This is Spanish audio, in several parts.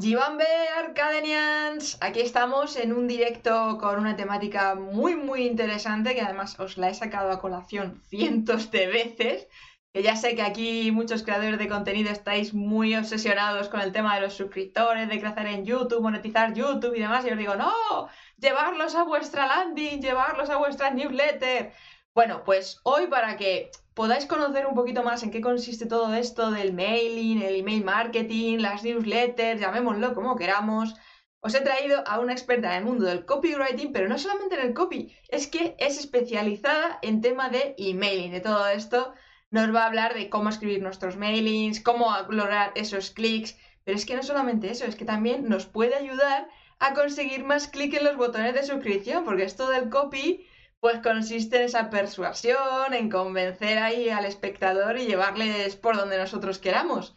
Gibambe Arcadenians, aquí estamos en un directo con una temática muy muy interesante que además os la he sacado a colación cientos de veces, que ya sé que aquí muchos creadores de contenido estáis muy obsesionados con el tema de los suscriptores, de crecer en YouTube, monetizar YouTube y demás, y os digo, no, llevarlos a vuestra landing, llevarlos a vuestra newsletter. Bueno, pues hoy para que podáis conocer un poquito más en qué consiste todo esto del mailing, el email marketing, las newsletters, llamémoslo como queramos, os he traído a una experta en el mundo del copywriting, pero no solamente en el copy, es que es especializada en tema de emailing, de todo esto. Nos va a hablar de cómo escribir nuestros mailings, cómo lograr esos clics, pero es que no solamente eso, es que también nos puede ayudar a conseguir más clics en los botones de suscripción, porque esto del copy pues consiste en esa persuasión, en convencer ahí al espectador y llevarles por donde nosotros queramos.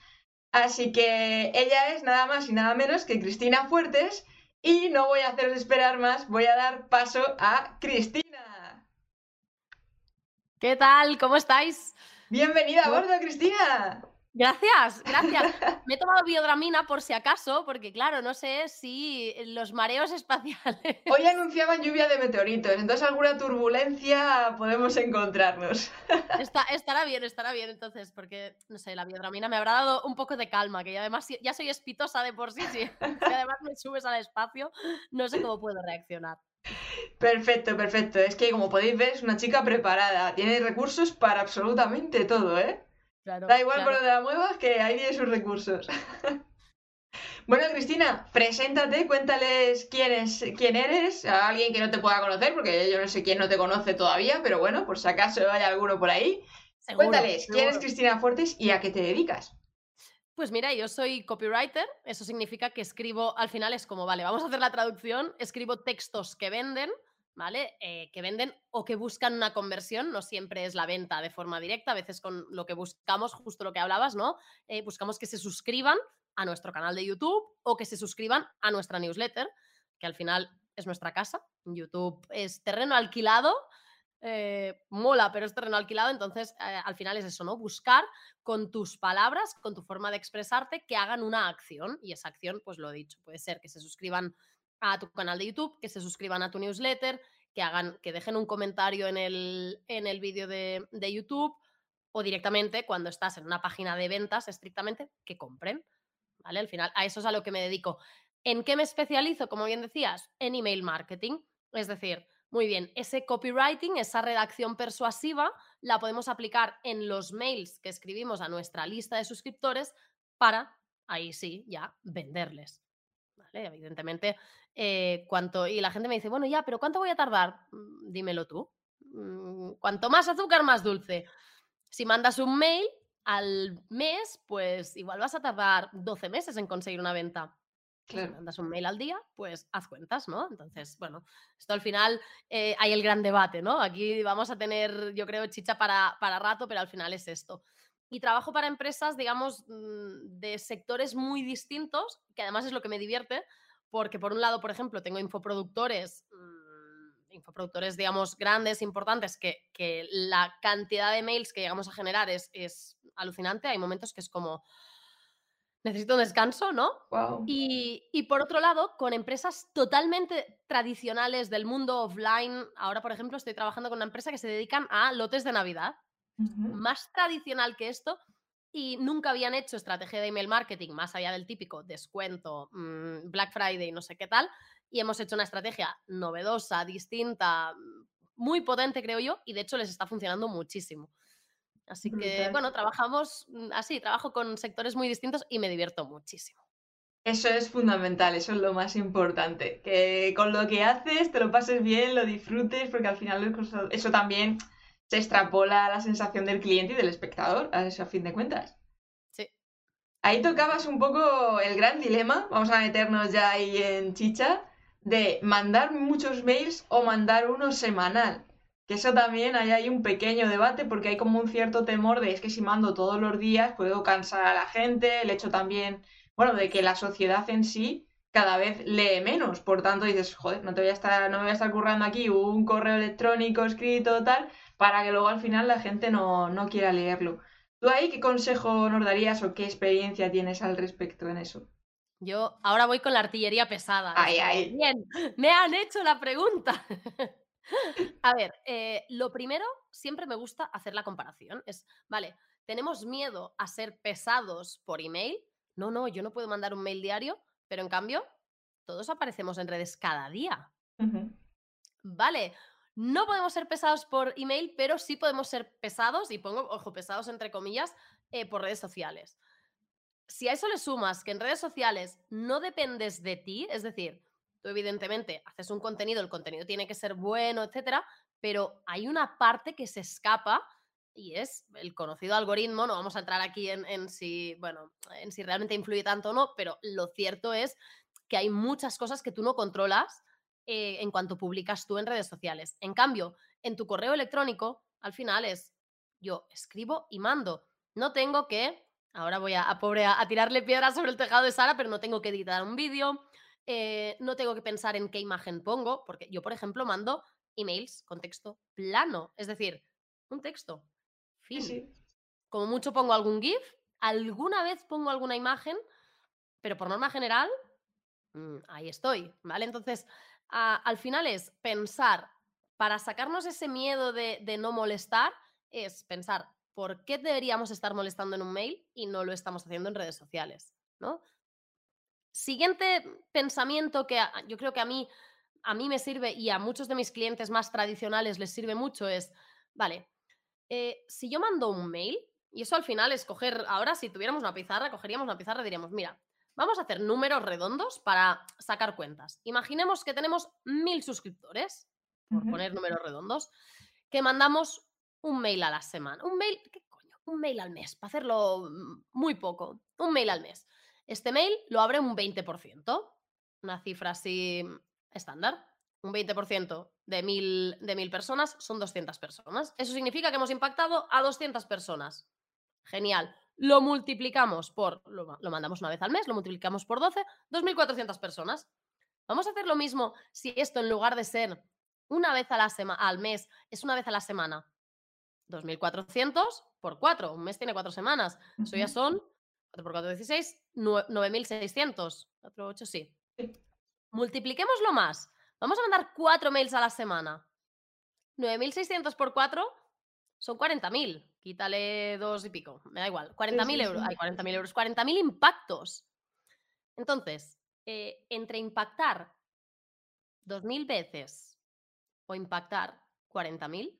Así que ella es nada más y nada menos que Cristina Fuertes y no voy a haceros esperar más, voy a dar paso a Cristina. ¿Qué tal? ¿Cómo estáis? Bienvenida a bordo, Cristina. Gracias, gracias. Me he tomado biodramina por si acaso, porque claro, no sé si los mareos espaciales. Hoy anunciaban lluvia de meteoritos, entonces alguna turbulencia podemos encontrarnos. estará bien, estará bien entonces, porque no sé, la biodramina me habrá dado un poco de calma, que además ya soy espitosa de por sí, sí. Y además me subes al espacio, no sé cómo puedo reaccionar. Perfecto, perfecto. Es que como podéis ver, es una chica preparada, tiene recursos para absolutamente todo, ¿eh? Da igual por donde la muevas que ahí tiene sus recursos. bueno, Cristina, preséntate, cuéntales quién, es, quién eres, a alguien que no te pueda conocer, porque yo no sé quién no te conoce todavía, pero bueno, por si acaso hay alguno por ahí. cuéntales quién es Cristina Fuertes y a qué te dedicas. Pues mira, yo soy copywriter, eso significa que escribo, al final es como, vale, vamos a hacer la traducción, escribo textos que venden, ¿vale? Eh, que venden o que buscan una conversión, no siempre es la venta de forma directa, a veces con lo que buscamos, justo lo que hablabas, ¿no? Eh, buscamos que se suscriban a nuestro canal de YouTube o que se suscriban a nuestra newsletter, que al final es nuestra casa. YouTube es terreno alquilado, eh, mola, pero es terreno alquilado, entonces al final es eso, ¿no? Buscar con tus palabras, con tu forma de expresarte, que hagan una acción y esa acción, pues lo he dicho, puede ser que se suscriban a tu canal de YouTube, que se suscriban a tu newsletter, que hagan, que dejen un comentario en el, en el vídeo de, de YouTube o directamente cuando estás en una página de ventas estrictamente, que compren. ¿Vale? Al final, a eso es a lo que me dedico. ¿En qué me especializo? Como bien decías, en email marketing. Es decir, muy bien, ese copywriting, esa redacción persuasiva, la podemos aplicar en los mails que escribimos a nuestra lista de suscriptores para, ahí sí, ya venderles. ¿Vale? Evidentemente, eh, cuánto, y la gente me dice, bueno, ya, pero ¿cuánto voy a tardar? Mm, dímelo tú. Mm, cuanto más azúcar, más dulce. Si mandas un mail al mes, pues igual vas a tardar 12 meses en conseguir una venta. Si mandas un mail al día, pues haz cuentas, ¿no? Entonces, bueno, esto al final eh, hay el gran debate, ¿no? Aquí vamos a tener, yo creo, chicha para, para rato, pero al final es esto. Y trabajo para empresas, digamos, mm, de sectores muy distintos, que además es lo que me divierte, porque por un lado, por ejemplo, tengo infoproductores, mm, infoproductores, digamos, grandes, importantes, que, que, la cantidad de mails que llegamos a generar es, es, alucinante. Hay momentos que es como, necesito un descanso, ¿no? Y, y, por otro lado, con empresas totalmente tradicionales del mundo offline, ahora, por ejemplo, estoy trabajando con una empresa que se dedican a lotes de Navidad. Más tradicional que esto, y nunca habían hecho estrategia de email marketing más allá del típico descuento, mm, Black Friday, no sé qué tal, y hemos hecho una estrategia novedosa, distinta, muy potente, creo yo, y de hecho les está funcionando muchísimo. Así que, bueno, trabajamos mm, así, trabajo con sectores muy distintos y me divierto muchísimo. Eso es fundamental, eso es lo más importante, que con lo que haces te lo pases bien, lo disfrutes, porque al final eso también se extrapola la sensación del cliente y del espectador, a eso a fin de cuentas. Sí. Ahí tocabas un poco el gran dilema, vamos a meternos ya ahí en chicha, de mandar muchos mails o mandar uno semanal. Que eso también ahí hay un pequeño debate porque hay como un cierto temor de es que si mando todos los días puedo cansar a la gente, el hecho también, bueno, de que la sociedad en sí cada vez lee menos. Por tanto, dices, joder, no te voy a estar, no me voy a estar currando aquí un correo electrónico escrito tal, para que luego al final la gente no, no quiera leerlo. ¿Tú ahí qué consejo nos darías o qué experiencia tienes al respecto en eso? Yo ahora voy con la artillería pesada. Ay, ay. Bien, me han hecho la pregunta. a ver, eh, lo primero, siempre me gusta hacer la comparación. Es, vale, ¿tenemos miedo a ser pesados por email? No, no, yo no puedo mandar un mail diario, pero en cambio, todos aparecemos en redes cada día. Vale, no podemos ser pesados por email, pero sí podemos ser pesados, y pongo, ojo, pesados entre comillas, eh, por redes sociales si a eso le sumas que en redes sociales no dependes de ti, es decir, tú evidentemente haces un contenido, el contenido tiene que ser bueno, etcétera, pero hay una parte que se escapa y es el conocido algoritmo. No vamos a entrar aquí en, si, bueno, en si realmente influye tanto o no, pero lo cierto es que hay muchas cosas que tú no controlas eh, en cuanto publicas tú en redes sociales. En cambio, en tu correo electrónico, al final es yo escribo y mando. No tengo que Ahora voy a, pobre, a, tirarle piedras sobre el tejado de Sara, pero no tengo que editar un vídeo, eh, no tengo que pensar en qué imagen pongo, porque yo, por ejemplo, mando emails con texto plano, es decir, un texto. Fin. Como mucho pongo algún GIF, alguna vez pongo alguna imagen, pero por norma general, mm, ahí estoy, ¿vale? Entonces, al final es pensar, para sacarnos ese miedo de, no molestar, es pensar, ¿por qué deberíamos estar molestando en un mail y no lo estamos haciendo en redes sociales? ¿no? Siguiente pensamiento que yo creo que a mí, a mí me sirve y a muchos de mis clientes más tradicionales les sirve mucho es, vale, eh, si yo mando un mail, y eso al final es coger, ahora si tuviéramos una pizarra, cogeríamos una pizarra y diríamos, mira, vamos a hacer números redondos para sacar cuentas. Imaginemos que tenemos mil suscriptores, por poner números redondos, que mandamos un mail a la semana. Un mail, ¿qué coño? Un mail al mes, para hacerlo mm, muy poco. Un mail al mes. Este mail lo abre un 20%, una cifra así estándar. Un 20% de mil, de mil personas son 200 personas. Eso significa que hemos impactado a 200 personas. Genial. Lo multiplicamos por, lo, lo mandamos una vez al mes, lo multiplicamos por 12, 2.400 personas. Vamos a hacer lo mismo si esto en lugar de ser una vez a la al mes, es una vez a la semana 2.400 por 4. Un mes tiene 4 semanas. Eso ya son 4 por 4, 16, 9.600. 4, 8, sí. Multipliquémoslo más. Vamos a mandar 4 mails a la semana. 9.600 por 4 son 40.000. Quítale dos y pico. Me da igual. 40.000 euros. Hay 40.000 euros. 40.000 impactos. Entonces, eh, entre impactar 2.000 veces o impactar 40.000,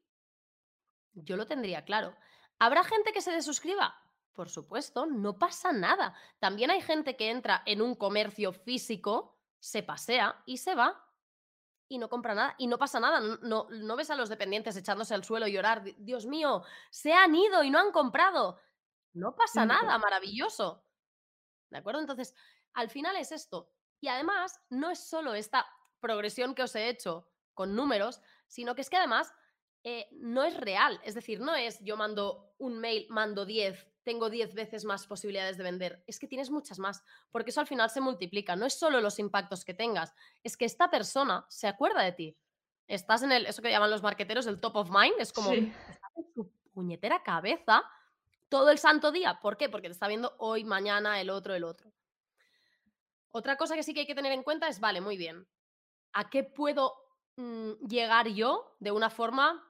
yo lo tendría claro. ¿Habrá gente que se desuscriba? Por supuesto, no pasa nada. También hay gente que entra en un comercio físico, se pasea y se va y no compra nada y no pasa nada. No, no, ves a los dependientes echándose al suelo y llorar, Dios mío, se han ido y no han comprado. No pasa nada, maravilloso. ¿De acuerdo? Entonces, al final es esto. Y además, no es solo esta progresión que os he hecho con números, sino que es que además eh, no es real. Es decir, no es yo mando un mail, mando 10, tengo 10 veces más posibilidades de vender. Es que tienes muchas más, porque eso al final se multiplica. No es solo los impactos que tengas, es que esta persona se acuerda de ti. Estás en el, eso que llaman los marqueteros, el top of mind, es como, estás en tu puñetera cabeza todo el santo día. ¿Por qué? Porque te está viendo hoy, mañana, el otro, el otro. Otra cosa que sí que hay que tener en cuenta es, vale, muy bien, ¿a qué puedo mm, llegar yo de una forma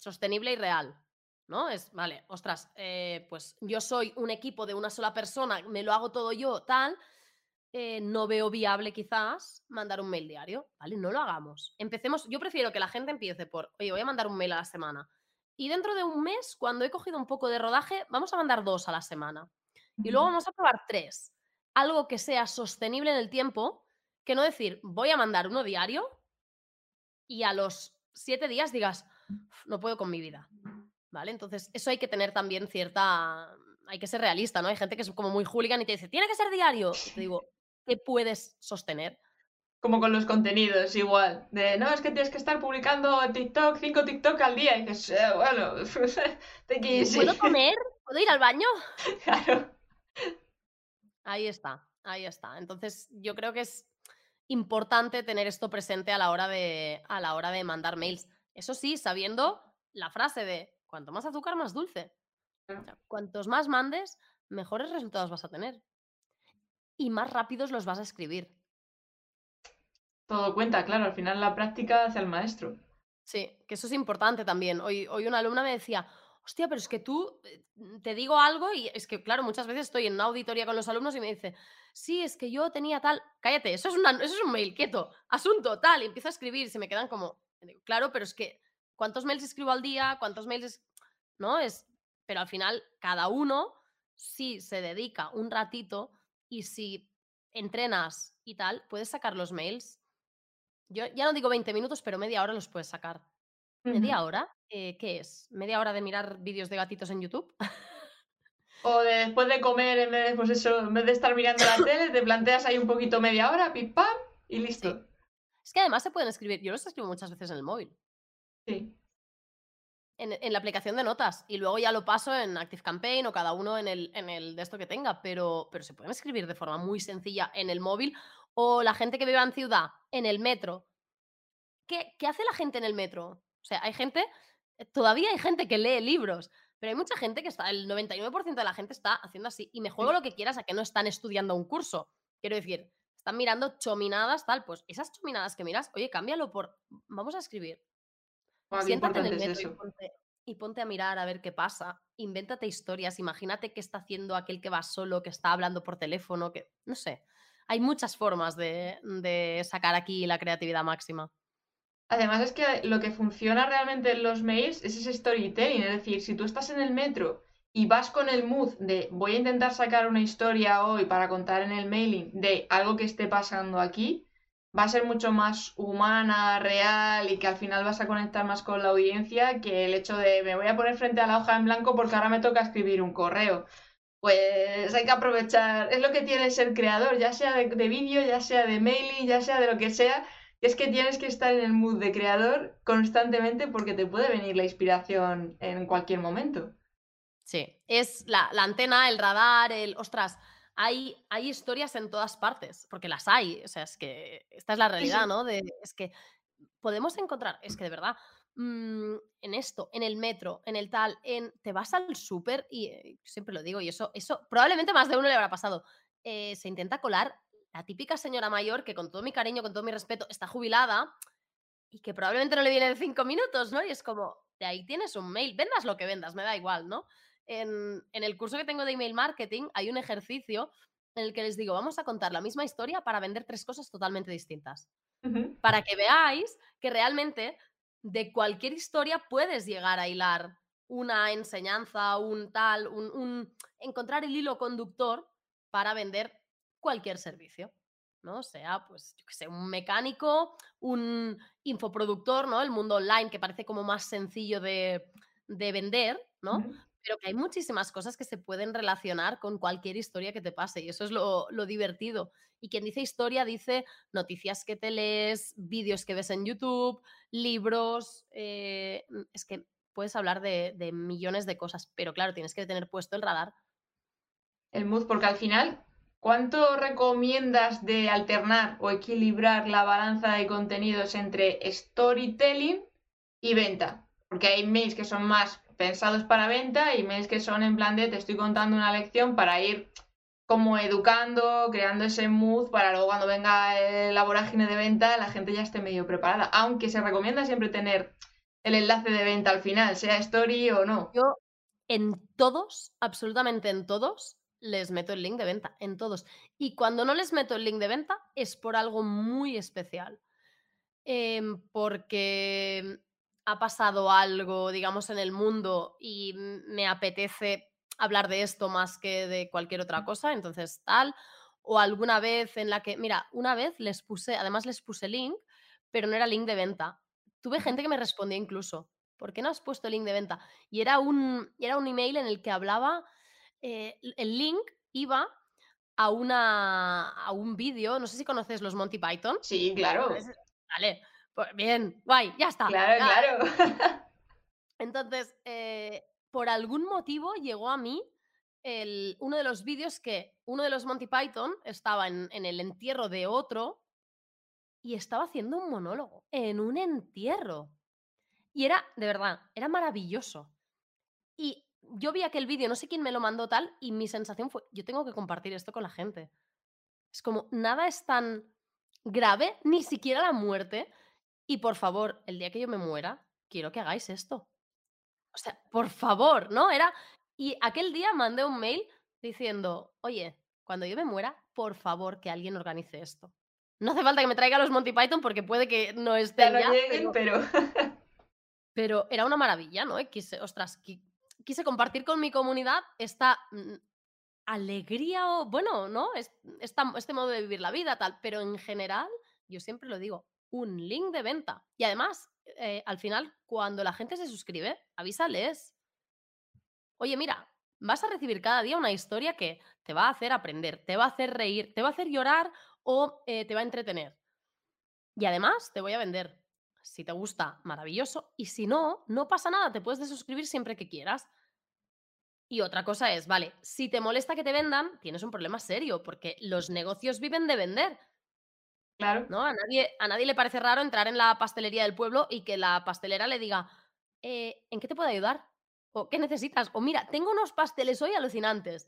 sostenible y real. ¿No? Es, vale, ostras, eh, pues yo soy un equipo de una sola persona, me lo hago todo yo, tal, eh, no veo viable quizás mandar un mail diario, ¿vale? No lo hagamos. Empecemos, yo prefiero que la gente empiece por, oye, voy a mandar un mail a la semana. Y dentro de un mes, cuando he cogido un poco de rodaje, vamos a mandar dos a la semana. Y luego vamos a probar tres. Algo que sea sostenible en el tiempo, que no decir, voy a mandar uno diario y a los siete días digas, no puedo con mi vida. ¿Vale? Entonces, eso hay que tener también cierta. Hay que ser realista, ¿no? Hay gente que es como muy hooligan y te dice, tiene que ser diario. te digo, ¿qué puedes sostener? Como con los contenidos, igual. De, no, es que tienes que estar publicando TikTok, cinco TikTok al día. Y dices, eh, bueno, te ¿Puedo comer? ¿Puedo ir al baño? Claro. Ahí está, ahí está. Entonces, yo creo que es importante tener esto presente a la hora de, a la hora de mandar mails. Eso sí, sabiendo la frase de cuanto más azúcar, más dulce. cuantos más mandes, mejores resultados vas a tener. y más rápidos los vas a escribir. Todo cuenta, claro, al final la práctica hace al maestro. Sí, que eso es importante también. Hoy, hoy una alumna me decía, hostia, pero es que tú eh, te digo algo y es que, claro, muchas veces estoy en una auditoría con los alumnos y me dice, sí, es que yo tenía tal, cállate, eso es, una, eso es un mail, quieto, asunto, tal, y empiezo a escribir y se me quedan como, claro, pero es que, ¿cuántos mails escribo al día? ¿Cuántos mails? ¿No? Es, pero al final, cada uno, si se dedica un ratito y si entrenas y tal, puedes sacar los mails yo ya no digo 20 minutos, pero media hora los puedes sacar. ¿Media hora? Eh, ¿Qué es? ¿Media hora de mirar vídeos de gatitos en YouTube? O después de comer, en vez, pues eso, en vez de estar mirando la tele, te planteas ahí un poquito media hora, pim pam, y listo. Es que además se pueden escribir, yo los escribo muchas veces en el móvil. Sí. En, en, la aplicación de notas. Y luego ya lo paso en Active Campaign o cada uno en el, en el de esto que tenga. Pero, pero se pueden escribir de forma muy sencilla en el móvil o la gente que vive en ciudad, en el metro. ¿Qué, ¿Qué hace la gente en el metro? O sea, hay gente, eh, todavía hay gente que lee libros, pero hay mucha gente que está, el 99% de la gente está haciendo así. Y me juego lo que quieras a que no están estudiando un curso. Quiero decir, están mirando chominadas, tal. Pues esas chominadas que miras, oye, cámbialo por. Vamos a escribir. Siéntate en el metro y, ponte, y ponte a mirar a ver qué pasa. Invéntate historias. Imagínate qué está haciendo aquel que va solo, que está hablando por teléfono, que. No sé hay muchas formas de, sacar aquí la creatividad máxima. Además es que lo que funciona realmente en los mails es ese storytelling, es decir, si tú estás en el metro y vas con el mood de voy a intentar sacar una historia hoy para contar en el mailing de algo que esté pasando aquí, va a ser mucho más humana, real y que al final vas a conectar más con la audiencia que el hecho de me voy a poner frente a la hoja en blanco porque ahora me toca escribir un correo pues hay que aprovechar, es lo que tiene ser creador, ya sea de, vídeo, ya sea de mailing, ya sea de lo que sea, es que tienes que estar en el mood de creador constantemente porque te puede venir la inspiración en cualquier momento. Sí, es la, antena, el radar, el... Ostras, hay, hay, historias en todas partes, porque las hay, o sea, es que esta es la realidad, ¿no? De, es que podemos encontrar, es que de verdad, Mm, en esto, en el metro, en el tal, en te vas al súper y eh, siempre lo digo y eso, eso probablemente más de uno le habrá pasado. Eh, se intenta colar la típica señora mayor que con todo mi cariño, con todo mi respeto, está jubilada y que probablemente no le viene de cinco minutos, ¿no? Y es como, de ahí tienes un mail, vendas lo que vendas, me da igual, ¿no? En, en el curso que tengo de email marketing hay un ejercicio en el que les digo, vamos a contar la misma historia para vender tres cosas totalmente distintas. Para que veáis que realmente de cualquier historia puedes llegar a hilar una enseñanza, un tal, un, encontrar el hilo conductor para vender cualquier servicio. ¿no? Sea, pues, yo que sé, un mecánico, un infoproductor, ¿no? El mundo online que parece como más sencillo de, vender, ¿no? Pero que hay muchísimas cosas que se pueden relacionar con cualquier historia que te pase y eso es lo, lo divertido. Y quien dice historia dice noticias que te lees, vídeos que ves en YouTube, libros. Eh, mm, es que puedes hablar de, millones de cosas, pero claro, tienes que tener puesto el radar. El mood, porque al final, ¿cuánto recomiendas de alternar o equilibrar la balanza de contenidos entre storytelling y venta? Porque hay mails que son más pensados para venta y mails que son en plan de te estoy contando una lección para ir como educando, creando ese mood para luego cuando venga eh, la vorágine de venta la gente ya esté medio preparada. Aunque se recomienda siempre tener el enlace de venta al final, sea story o no. Yo en todos, absolutamente en todos, les meto el link de venta, en todos. Y cuando no les meto el link de venta es por algo muy especial. Em, porque ha pasado algo, digamos, en el mundo y me apetece hablar de esto más que de cualquier otra cosa, entonces tal, o alguna vez en la que, mira, una vez les puse, además les puse link, pero no era link de venta. Tuve gente que me respondía incluso, ¿por qué no has puesto link de venta? Y era un, era un email en el que hablaba, eh, el link iba a, una, a un vídeo, no sé si conoces los Monty Python. Sí, claro. Vale, pues bien, guay, ya está. Claro, claro. Entonces, eh, por algún motivo llegó a mí el, uno de los vídeos que uno de los Monty Python estaba en, el entierro de otro y estaba haciendo un monólogo en un entierro. Y era, de verdad, era maravilloso. Y yo vi aquel vídeo, no sé quién me lo mandó tal, y mi sensación fue, yo tengo que compartir esto con la gente. Es como, nada es tan grave, ni siquiera la muerte. Y por favor, el día que yo me muera, quiero que hagáis esto. O sea, por favor, ¿no? Era. Y aquel día mandé un mail diciendo, oye, cuando yo me muera, por favor, que alguien organice esto. No hace falta que me traiga los Monty Python porque puede que no estén Ya no ya, lleguen, pero, pero. pero era una maravilla, ¿no? Quise, ostras, qui- quise compartir con mi comunidad esta mm, alegría o, bueno, ¿no? Este modo de vivir la vida, tal. Pero en general, yo siempre lo digo, un link de venta. Y además, eh, al final, cuando la gente se suscribe, avísales. Oye, mira, vas a recibir cada día una historia que te va a hacer aprender, te va a hacer reír, te va a hacer llorar o eh, te va a entretener. Y además, te voy a vender. Si te gusta, maravilloso. Y si no, no pasa nada, te puedes desuscribir siempre que quieras. Y otra cosa es, vale, si te molesta que te vendan, tienes un problema serio, porque los negocios viven de vender, Claro. ¿no? A nadie, a nadie le parece raro entrar en la pastelería del pueblo y que la pastelera le diga, "Eh, ¿en qué te puedo ayudar? ¿O qué necesitas? O mira, tengo unos pasteles hoy alucinantes.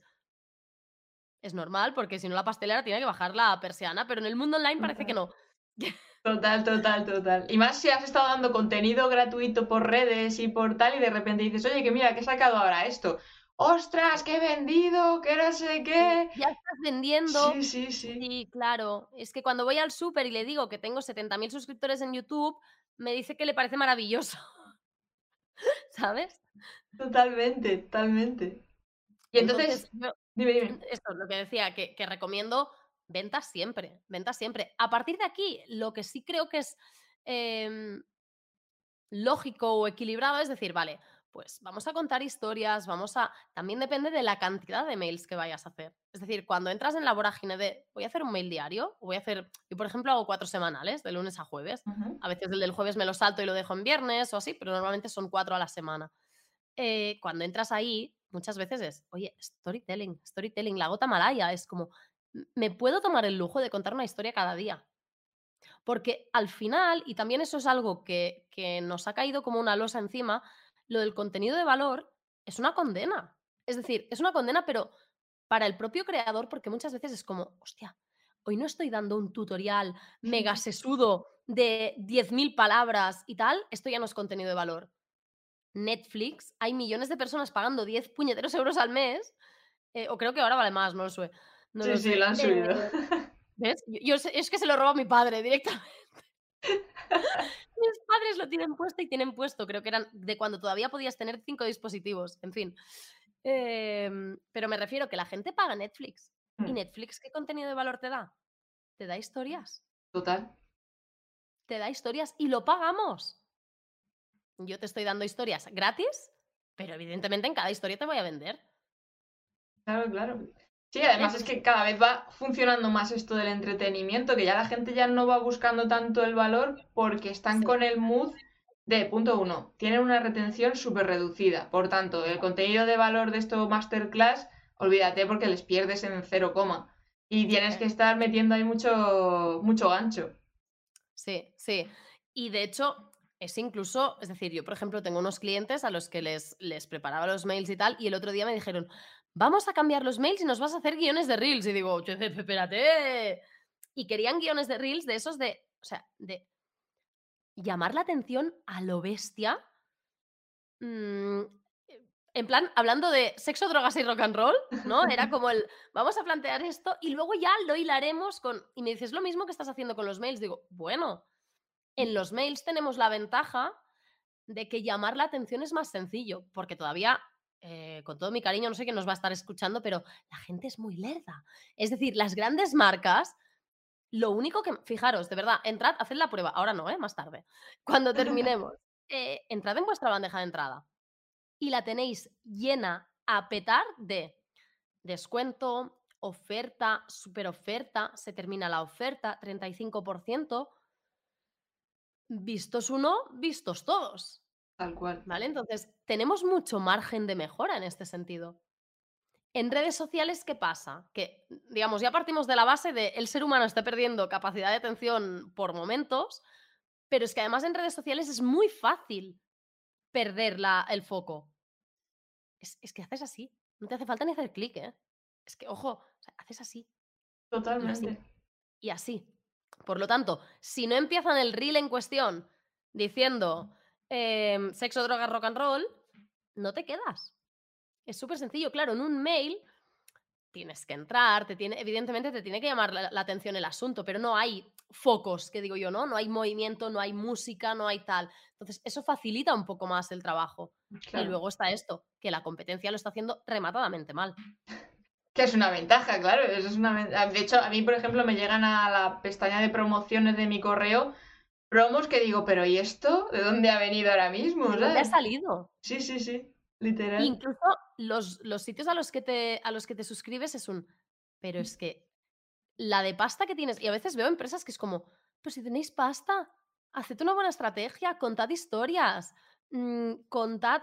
Es normal, porque si no la pastelera tiene que bajar la persiana, pero en el mundo online parece que no. Total, total, total. Y más si has estado dando contenido gratuito por redes y por tal, y de repente dices, oye, que mira, que he sacado ahora esto. ¡Ostras, que he vendido! ¡Que no sé qué! Ya estás vendiendo. Sí, sí, sí. Sí, claro. Es que cuando voy al súper y le digo que tengo 70.000 suscriptores en YouTube, me dice que le parece maravilloso. ¿Sabes? Totalmente, totalmente. Y entonces, yo- dime, dime. esto es lo que decía, que, que recomiendo ventas siempre, ventas siempre. A partir de aquí, lo que sí creo que es em, lógico o equilibrado es decir, vale, pues vamos a contar historias, vamos a... También depende de la cantidad de mails que vayas a hacer. Es decir, cuando entras en la vorágine de voy a hacer un mail diario, voy a hacer, yo por ejemplo hago cuatro semanales, de lunes a jueves. A veces el del jueves me lo salto y lo dejo en viernes o así, pero normalmente son cuatro a la semana. Eh, cuando entras ahí, muchas veces es, oye, storytelling, storytelling, la gota malaya, es como, "M- me puedo tomar el lujo de contar una historia cada día. Porque al final, y también eso es algo que, que nos ha caído como una losa encima, lo del contenido de valor es una condena. Es decir, es una condena, pero para el propio creador, porque muchas veces es como, hostia, hoy no estoy dando un tutorial mega sesudo de 10.000 palabras y tal, esto ya no es contenido de valor. Netflix, hay millones de personas pagando 10 puñeteros euros al mes, eh, o creo que ahora vale más, no lo sé. no Sí, lo sí, sé. lo han subido. Eh, ¿Ves? Yo, es que se lo robo a mi padre directamente. Mis padres lo tienen puesto y tienen puesto, creo que eran de cuando todavía podías tener cinco dispositivos, en fin. Em, pero me refiero que la gente paga Netflix. ¿Y Mm, Netflix qué contenido de valor te da? Te da historias. Total. Te da historias y lo pagamos. Yo te estoy dando historias gratis, pero evidentemente en cada historia te voy a vender. Claro, claro. Sí, además es que cada vez va funcionando más esto del entretenimiento, que ya la gente ya no va buscando tanto el valor porque están Sí. con el mood de, punto uno, tienen una retención súper reducida. Por tanto, el contenido de valor de esto masterclass, olvídate porque les pierdes en cero coma. Y tienes que estar metiendo ahí mucho, mucho gancho. Sí, sí. Y de hecho, es incluso, es decir, yo, por ejemplo, tengo unos clientes a los que les, les preparaba los mails y tal, y el otro día me dijeron, vamos a cambiar los mails y nos vas a hacer guiones de reels. Y digo, "Che, espérate. Y querían guiones de reels de esos de, o sea, de llamar la atención a lo bestia. mm, en plan, hablando de sexo, drogas y rock and roll, ¿no? Era como el, vamos a plantear esto y luego ya lo hilaremos con... Y me dices, lo mismo que estás haciendo con los mails. Digo, bueno, en los mails tenemos la ventaja de que llamar la atención es más sencillo, porque todavía, eh, con todo mi cariño, no sé quién nos va a estar escuchando, pero la gente es muy lerda. Es decir, las grandes marcas, lo único que, fijaros, de verdad, entrad, haced la prueba, ahora no, ¿eh? más tarde, cuando terminemos, eh, entrad en vuestra bandeja de entrada y la tenéis llena a petar de descuento, oferta, super oferta, se termina la oferta, 35%, vistos uno, vistos todos. Tal cual. ¿Vale? Entonces, tenemos mucho margen de mejora en este sentido. En redes sociales, ¿qué pasa? Que, digamos, ya partimos de la base de el ser humano está perdiendo capacidad de atención por momentos, pero es que además en redes sociales es muy fácil perder la- el foco. Es, es que haces así. No te hace falta ni hacer clic, ¿eh? Es que, ojo, o sea, haces así. Totalmente. Y así. Por lo tanto, si no empiezan el reel en cuestión diciendo em, sexo, drogas, rock and roll, no te quedas. Es súper sencillo. Claro, en un mail tienes que entrar, te tiene, evidentemente te tiene que llamar la, la, atención el asunto, pero no hay focos, que digo yo, ¿no? No hay movimiento, no hay música, no hay tal. Entonces, eso facilita un poco más el trabajo. Claro. Y luego está esto, que la competencia lo está haciendo rematadamente mal. Que es una ventaja, claro. Eso es una De hecho, a mí, por ejemplo, me llegan a la pestaña de promociones de mi correo promos que digo, pero ¿y esto? ¿De dónde ha venido ahora mismo? ¿De dónde ha ¿sabes? salido? Sí, sí, sí. Literal. Incluso los, los sitios a los, que te, a los que te suscribes es un. Pero es que la de pasta que tienes. Y a veces veo empresas que es como, pues si tenéis pasta, haced una buena estrategia, contad historias, mm, contad.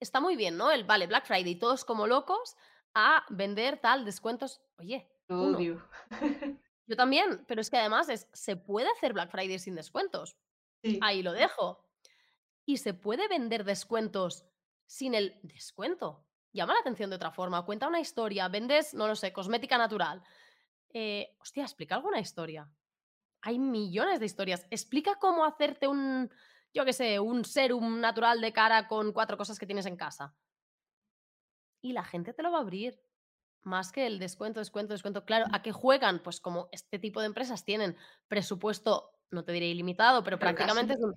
Está muy bien, ¿no? El vale, Black Friday, todos como locos a vender tal, descuentos. Oye, Lo uno, odio. yo también, pero es que además es, se puede hacer Black Friday sin descuentos. Sí. Ahí lo dejo. Y se puede vender descuentos sin el descuento. Llama la atención de otra forma. Cuenta una historia. Vendes, no lo sé, cosmética natural. Eh, hostia, explica alguna historia. Hay millones de historias. Explica cómo hacerte un, yo qué sé, un serum natural de cara con cuatro cosas que tienes en casa. Y la gente te lo va a abrir. Más que el descuento, descuento, descuento. Claro, ¿a qué juegan? Pues como este tipo de empresas tienen presupuesto, no te diré ilimitado, pero Pero prácticamente es un,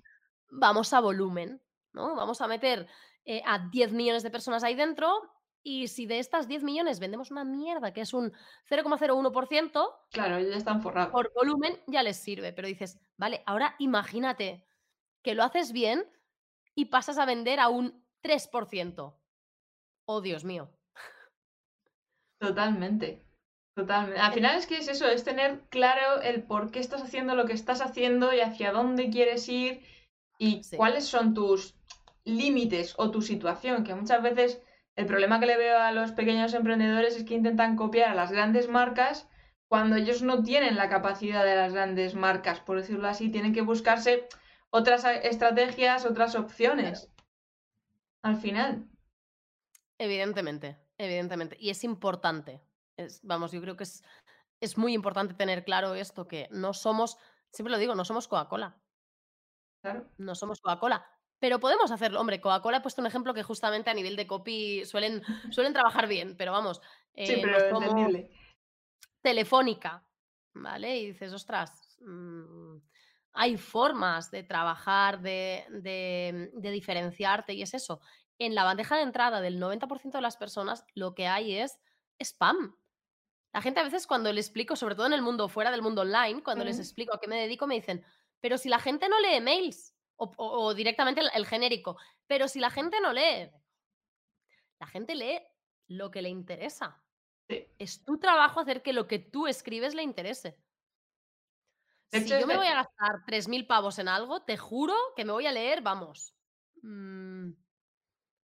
vamos a volumen, ¿no? Vamos a meter eh, a 10 millones de personas ahí dentro y si de estas 10 millones vendemos una mierda que es un 0,01%, Claro, ya están forrados. por volumen ya les sirve. Pero dices, vale, ahora imagínate que lo haces bien y pasas a vender a un 3%. Oh, Dios mío. Totalmente. Totalmente. Al final es que es eso, es tener claro el por qué estás haciendo lo que estás haciendo y hacia dónde quieres ir y Sí. cuáles son tus límites o tu situación, que muchas veces el problema que le veo a los pequeños emprendedores es que intentan copiar a las grandes marcas cuando ellos no tienen la capacidad de las grandes marcas, por decirlo así, tienen que buscarse otras estrategias, otras opciones. Al final. Evidentemente, evidentemente. Y es importante. Es, vamos, yo creo que es, es muy importante tener claro esto, que no somos, siempre lo digo, no somos Coca-Cola. Claro. No somos Coca-Cola. Pero podemos hacerlo. Hombre, Coca-Cola he puesto un ejemplo que justamente a nivel de copy suelen, suelen trabajar bien, pero vamos, Sí, eh, pero entendible. Telefónica, ¿vale? Y dices, ostras, mm, hay formas de trabajar, de, de- de diferenciarte, y es eso. En la bandeja de entrada del 90% de las personas lo que hay es spam. La gente a veces cuando le explico, sobre todo en el mundo fuera del mundo online, cuando les explico a qué me dedico, me dicen, pero si la gente no lee mails, o, o- o directamente el, el genérico, pero si la gente no lee, la gente lee lo que le interesa. Sí. Es tu trabajo hacer que lo que tú escribes le interese. De Si hecho, yo me voy a gastar 3.000 pavos en algo, te juro que me voy a leer, vamos, mm,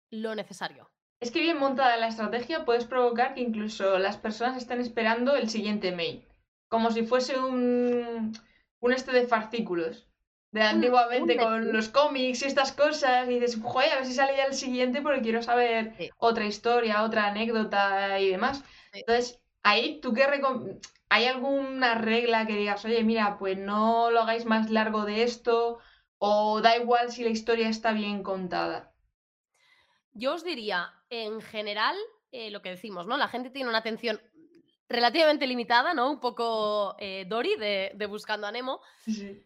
lo necesario. Es que bien montada la estrategia puedes provocar que incluso las personas estén esperando el siguiente mail. Como si fuese un, un este de fascículos. De antiguamente un con los cómics y estas cosas. Y dices, joder, a ver si sale ya el siguiente porque quiero saber Sí. otra historia, otra anécdota y demás. Sí. Entonces, ahí tú qué recom- ¿Hay alguna regla que digas, oye, mira, pues no lo hagáis más largo de esto? O da igual si la historia está bien contada. Yo os diría, en general, eh, lo que decimos, ¿no? La gente tiene una atención relativamente limitada, ¿no? Un poco eh, Dory de, de Buscando a Nemo, Sí.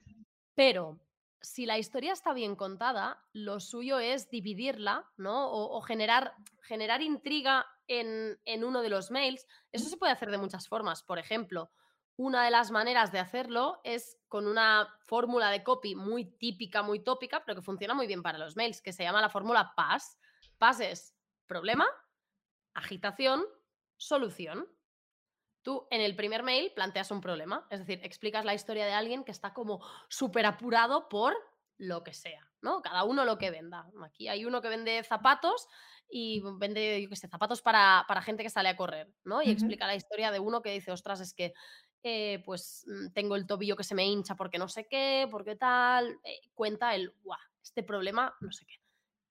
pero si la historia está bien contada, lo suyo es dividirla, ¿no? O, o generar, generar intriga en, en uno de los mails. Eso se puede hacer de muchas formas. Por ejemplo, una de las maneras de hacerlo es con una fórmula de copy muy típica, muy tópica, pero que funciona muy bien para los mails, que se llama la fórmula PAS. PAS es problema, agitación, solución. Tú en el primer mail planteas un problema, es decir, explicas la historia de alguien que está como súper apurado por lo que sea, ¿no? Cada uno lo que venda. Aquí hay uno que vende zapatos y vende, yo qué sé, zapatos para, para gente que sale a correr, ¿no? Y explica la historia de uno que dice, ostras, es que eh, pues mm, tengo el tobillo que se me hincha porque no sé qué, porque tal, eh, cuenta el, guau, este problema, no sé qué.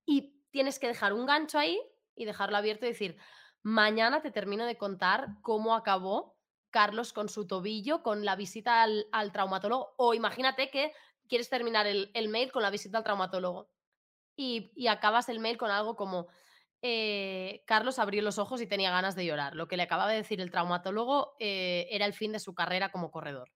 Y tienes que dejar un gancho ahí y dejarlo abierto y decir, mañana te termino de contar cómo acabó Carlos con su tobillo, con la visita al, traumatólogo, o imagínate que quieres terminar el, mail con la visita al traumatólogo y, y acabas el mail con algo como, eh, Carlos abrió los ojos y tenía ganas de llorar. Lo que le acababa de decir el traumatólogo eh, era el fin de su carrera como corredor.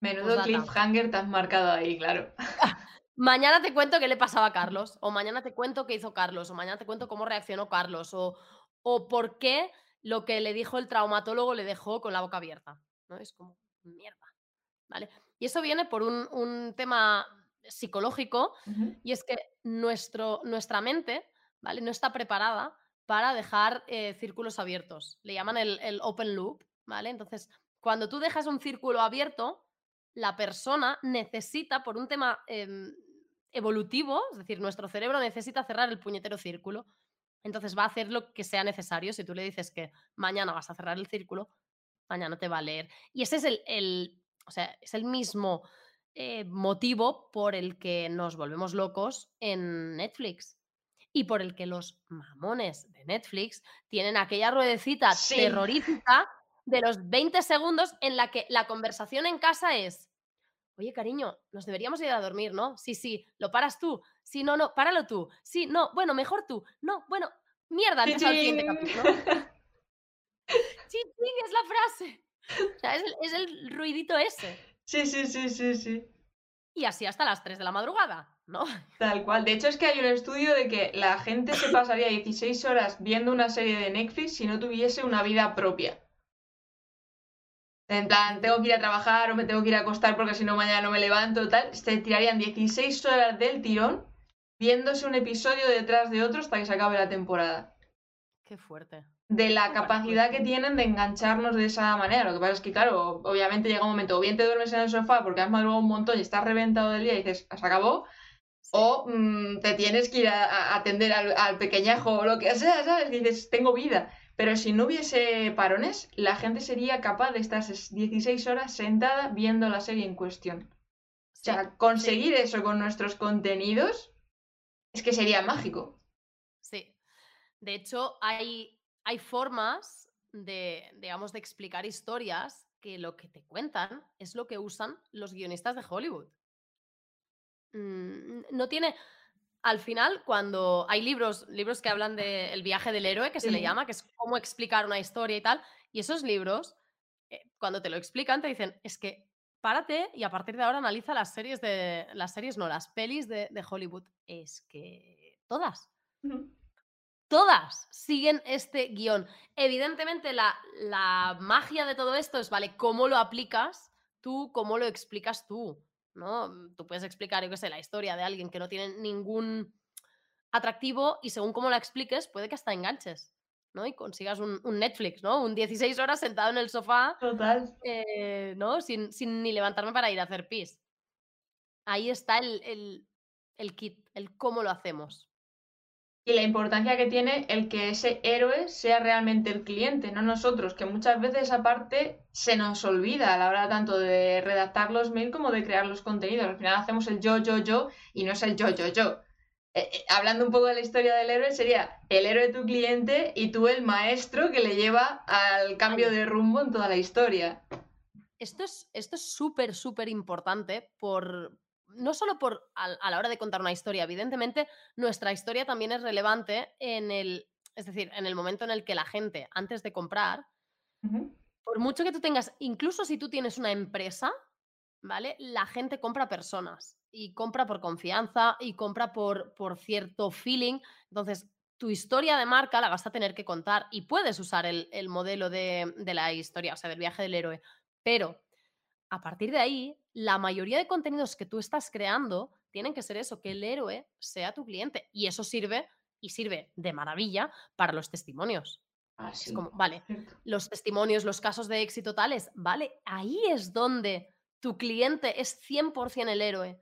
Menudo cliffhanger te has marcado ahí, claro. mañana te cuento qué le pasaba a Carlos, o mañana te cuento qué hizo Carlos, o mañana te cuento cómo reaccionó Carlos, o, o por qué lo que le dijo el traumatólogo le dejó con la boca abierta. ¿no? Es como, mierda. ¿Vale? Y eso viene por un, tema psicológico, y es que nuestro, nuestra mente ¿vale? no está preparada para dejar eh, círculos abiertos. Le llaman el, el open loop. ¿vale? Entonces, cuando tú dejas un círculo abierto, la persona necesita, por un tema em, evolutivo, es decir, nuestro cerebro necesita cerrar el puñetero círculo. Entonces va a hacer lo que sea necesario. Si tú le dices que mañana vas a cerrar el círculo, mañana te va a leer. Y ese es el, o sea, es el mismo eh, motivo por el que nos volvemos locos en Netflix. Y por el que los mamones de Netflix tienen aquella ruedecita terrorífica de los 20 segundos en la que la conversación en casa es, oye cariño, nos deberíamos ir a dormir, ¿no? Sí, sí, lo paras tú. Sí, no, no, páralo tú. Sí, no, bueno, mejor tú. No, bueno, mierda, empieza el siguiente capítulo. sí, sí, es la frase. O sea, es el, ruidito ese. Sí, sí, sí, sí, sí. Y así hasta las 3 de la madrugada, ¿no? Tal cual. De hecho, es que hay un estudio de que la gente se pasaría 16 horas viendo una serie de Netflix si no tuviese una vida propia. En plan, tengo que ir a trabajar o me tengo que ir a acostar porque si no mañana no me levanto, tal. Se tirarían 16 horas del tirón viéndose un episodio detrás de otro hasta que se acabe la temporada. Qué fuerte. De la capacidad que tienen de engancharnos de esa manera. Lo que pasa es que, claro, obviamente llega un momento, o bien te duermes en el sofá porque has madrugado un montón y estás reventado del día y dices, se acabó, o mm, te tienes que ir a, atender al, al, pequeñajo o lo que sea, ¿sabes? Y dices, tengo vida. Pero si no hubiese parones, la gente sería capaz de estar 16 horas sentada viendo la serie en cuestión. o sea, conseguir eso con nuestros contenidos es que sería mágico. Sí. De hecho, hay, hay formas de, digamos, de explicar historias que lo que te cuentan es lo que usan los guionistas de Hollywood. Mm, no tiene al final, cuando hay libros, libros que hablan del viaje del héroe, que se le llama, que es cómo explicar una historia y tal, y esos libros, eh, cuando te lo explican, te dicen, es que párate y a partir de ahora analiza las series de, las series no, las pelis de, Hollywood. Es que todas, todas siguen este guion. Evidentemente la, la magia de todo esto es, vale, ¿cómo lo aplicas tú? ¿Cómo lo explicas tú? ¿No? Mm, tú puedes explicar, yo qué sé, la historia de alguien que no tiene ningún atractivo y según cómo la expliques, puede que hasta enganches, ¿no? Y consigas un, Netflix, ¿no? Un 16 horas sentado en el sofá. Total. Eh, ¿No? Sin, ni levantarme para ir a hacer pis. Ahí está el, el kit, el cómo lo hacemos y la importancia que tiene el que ese héroe sea realmente el cliente, no nosotros, que muchas veces esa parte se nos olvida a la hora tanto de redactar los mails como de crear los contenidos. Al final hacemos el yo, yo, yo y no es el yo, yo, yo. Eh, eh, hablando un poco de la historia del héroe, sería el héroe tu cliente y tú el maestro que le lleva al cambio de rumbo en toda la historia. Esto es súper, súper importante por, no solo por a, la hora de contar una historia, evidentemente nuestra historia también es relevante en el, es decir, en el momento en el que la gente, antes de comprar, por mucho que tú tengas, incluso si tú tienes una empresa, ¿vale? La gente compra personas y compra por confianza y compra por, por cierto feeling. Entonces, tu historia de marca la vas a tener que contar y puedes usar el, modelo de, de la historia, o sea, del viaje del héroe, pero a partir de ahí, la mayoría de contenidos que tú estás creando tienen que ser eso, que el héroe sea tu cliente. Y eso sirve, y sirve de maravilla, para los testimonios. Ah, es como, vale, los testimonios, los casos de éxito tales, vale, ahí es donde tu cliente es 100% el héroe.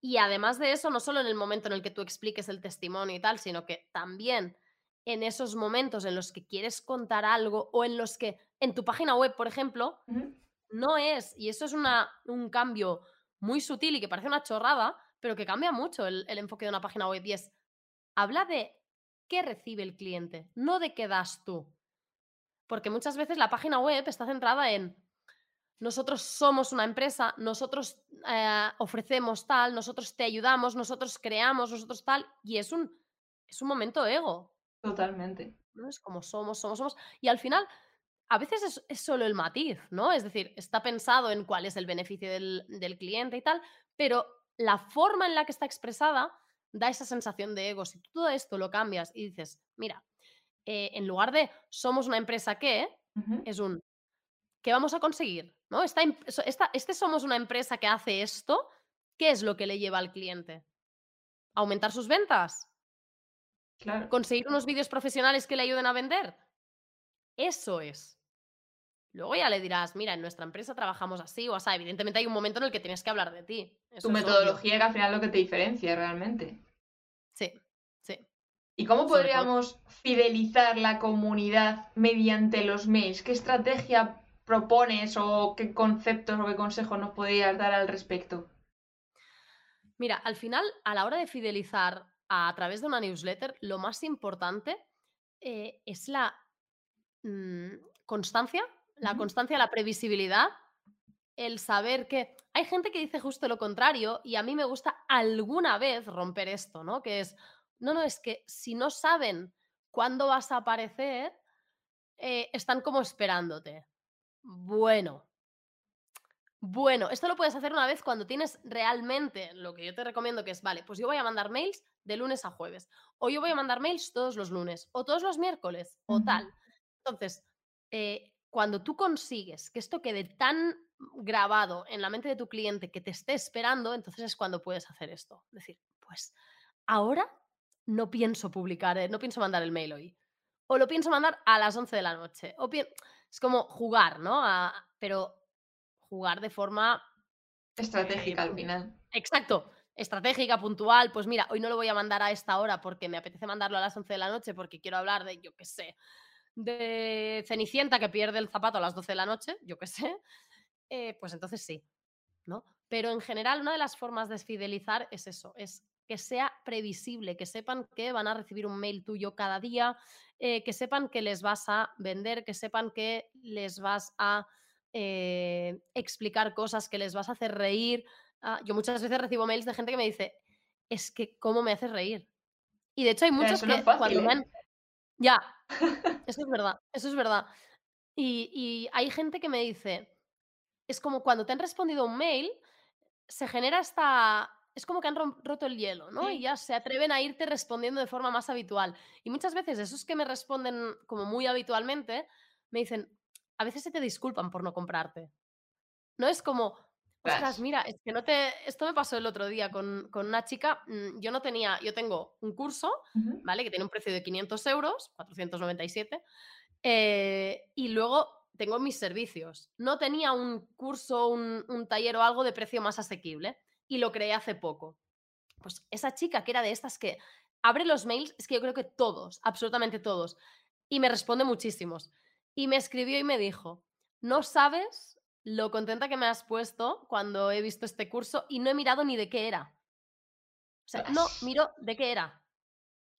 Y además de eso, no solo en el momento en el que tú expliques el testimonio y tal, sino que también en esos momentos en los que quieres contar algo o en los que en tu página web, por ejemplo, no es, y eso es un cambio muy sutil y que parece una chorrada, pero que cambia mucho el, enfoque de una página web y es, habla de qué recibe el cliente, no de qué das tú. porque muchas veces la página web está centrada en nosotros somos una empresa, nosotros eh, ofrecemos tal, nosotros te ayudamos, nosotros creamos, nosotros tal, y es un, es un momento ego. Totalmente. ¿no? Es como somos, somos, somos. Y al final, a veces es, es solo el matiz, ¿no? Es decir, está pensado en cuál es el beneficio del, del cliente y tal, pero la forma en la que está expresada da esa sensación de ego. Si tú todo esto lo cambias y dices, mira, eh, en lugar de somos una empresa que, es un ¿qué vamos a conseguir? ¿No? Esta, em- esta- este somos una empresa que hace esto, ¿qué es lo que le lleva al cliente? ¿Aumentar sus ventas? Claro. ¿Conseguir unos vídeos profesionales que le ayuden a vender? Eso es. Luego ya le dirás, mira, en nuestra empresa trabajamos así o así. Evidentemente hay un momento en el que tienes que hablar de ti. Eso Tu metodología que al final es lo que te diferencia realmente. Sí, sí. ¿Y cómo Sobre todo- podríamos fidelizar la comunidad mediante los mails? ¿Qué estrategia propones o qué conceptos o qué consejos nos podrías dar al respecto? Mira, al final, a la hora de fidelizar a, través de una newsletter, lo más importante eh, es la mm, constancia, la constancia, la previsibilidad, el saber que hay gente que dice justo lo contrario y a mí me gusta alguna vez romper esto, ¿no? Que es, no, no, es que si no saben cuándo vas a aparecer, eh, están como esperándote. Bueno, bueno, esto lo puedes hacer una vez cuando tienes realmente lo que yo te recomiendo que es, vale, pues yo voy a mandar mails de lunes a jueves, o yo voy a mandar mails todos los lunes, o todos los miércoles, o tal. Entonces, eh, cuando tú consigues que esto quede tan grabado en la mente de tu cliente que te esté esperando, entonces es cuando puedes hacer esto. Decir, pues ahora no pienso publicar, eh, no pienso mandar el mail hoy. O lo pienso mandar a las 11 de la noche. O es como jugar, ¿no? A- pero jugar de forma Estratégica Eh, al final. Exacto, estratégica, puntual. Pues mira, hoy no lo voy a mandar a esta hora porque me apetece mandarlo a las 11 de la noche porque quiero hablar de, yo qué sé, de Cenicienta que pierde el zapato a las 12 de la noche, yo qué sé. eh, pues entonces sí, ¿no? Pero en general, una de las formas de fidelizar es eso, es que sea previsible, que sepan que van a recibir un mail tuyo cada día, eh, que sepan que les vas a vender, que sepan que les vas a eh, explicar cosas, que les vas a hacer reír. Ah, yo muchas veces recibo mails de gente que me dice, es que, ¿cómo me haces reír? Y de hecho hay muchos no que fácil, cuando me han... Ya, eso es verdad, eso es verdad. Y, y hay gente que me dice, es como cuando te han respondido un mail, se genera esta... Es como que han roto el hielo, ¿no? Y ya se atreven a irte respondiendo de forma más habitual. Y muchas veces esos que me responden como muy habitualmente, me dicen, a veces se te disculpan por no comprarte. No es como, ostras, mira, es que no te... Esto me pasó el otro día con, con una chica, mm, yo no tenía, yo tengo un curso. ¿vale? Que tiene un precio de 500 euros, 497, eh, y luego tengo mis servicios. No tenía un curso, un, un taller o algo de precio más asequible y lo creé hace poco. Pues esa chica que era de estas que abre los mails, es que yo creo que todos, absolutamente todos, y me responde muchísimos. Y me escribió y me dijo, no sabes lo contenta que me has puesto cuando he visto este curso y no he mirado ni de qué era. O sea, no miro de qué era.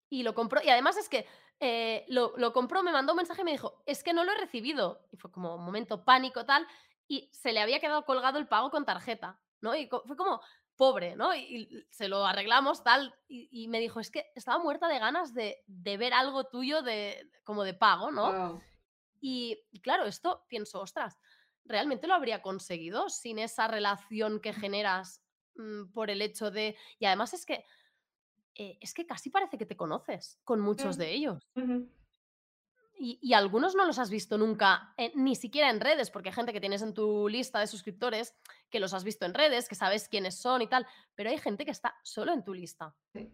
Y lo compró. Y además es que eh, lo, lo compró, me mandó un mensaje y me dijo, es que no lo he recibido. Y fue como un momento pánico tal. Y se le había quedado colgado el pago con tarjeta, ¿no? Y co- fue como pobre, ¿no? Y, y se lo arreglamos tal. Y, y me dijo, es que estaba muerta de ganas de, de ver algo tuyo de, como de pago, ¿no? Y, y claro, esto pienso, ostras, ¿realmente lo habría conseguido sin esa relación que generas mm, por el hecho de... Y además es que, eh, es que casi parece que te conoces con muchos Mm. de ellos. Y, y algunos no los has visto nunca, eh, ni siquiera en redes, porque hay gente que tienes en tu lista de suscriptores que los has visto en redes, que sabes quiénes son y tal, pero hay gente que está solo en tu lista Sí.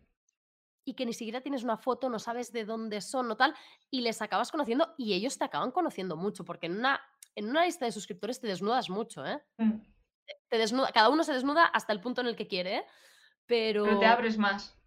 y que ni siquiera tienes una foto, no sabes de dónde son o tal, y les acabas conociendo y ellos te acaban conociendo mucho, porque en una, en una lista de suscriptores te desnudas mucho, ¿eh? Mm. Te desnuda, cada uno se desnuda hasta el punto en el que quiere, ¿eh? Pero... Pero te abres más.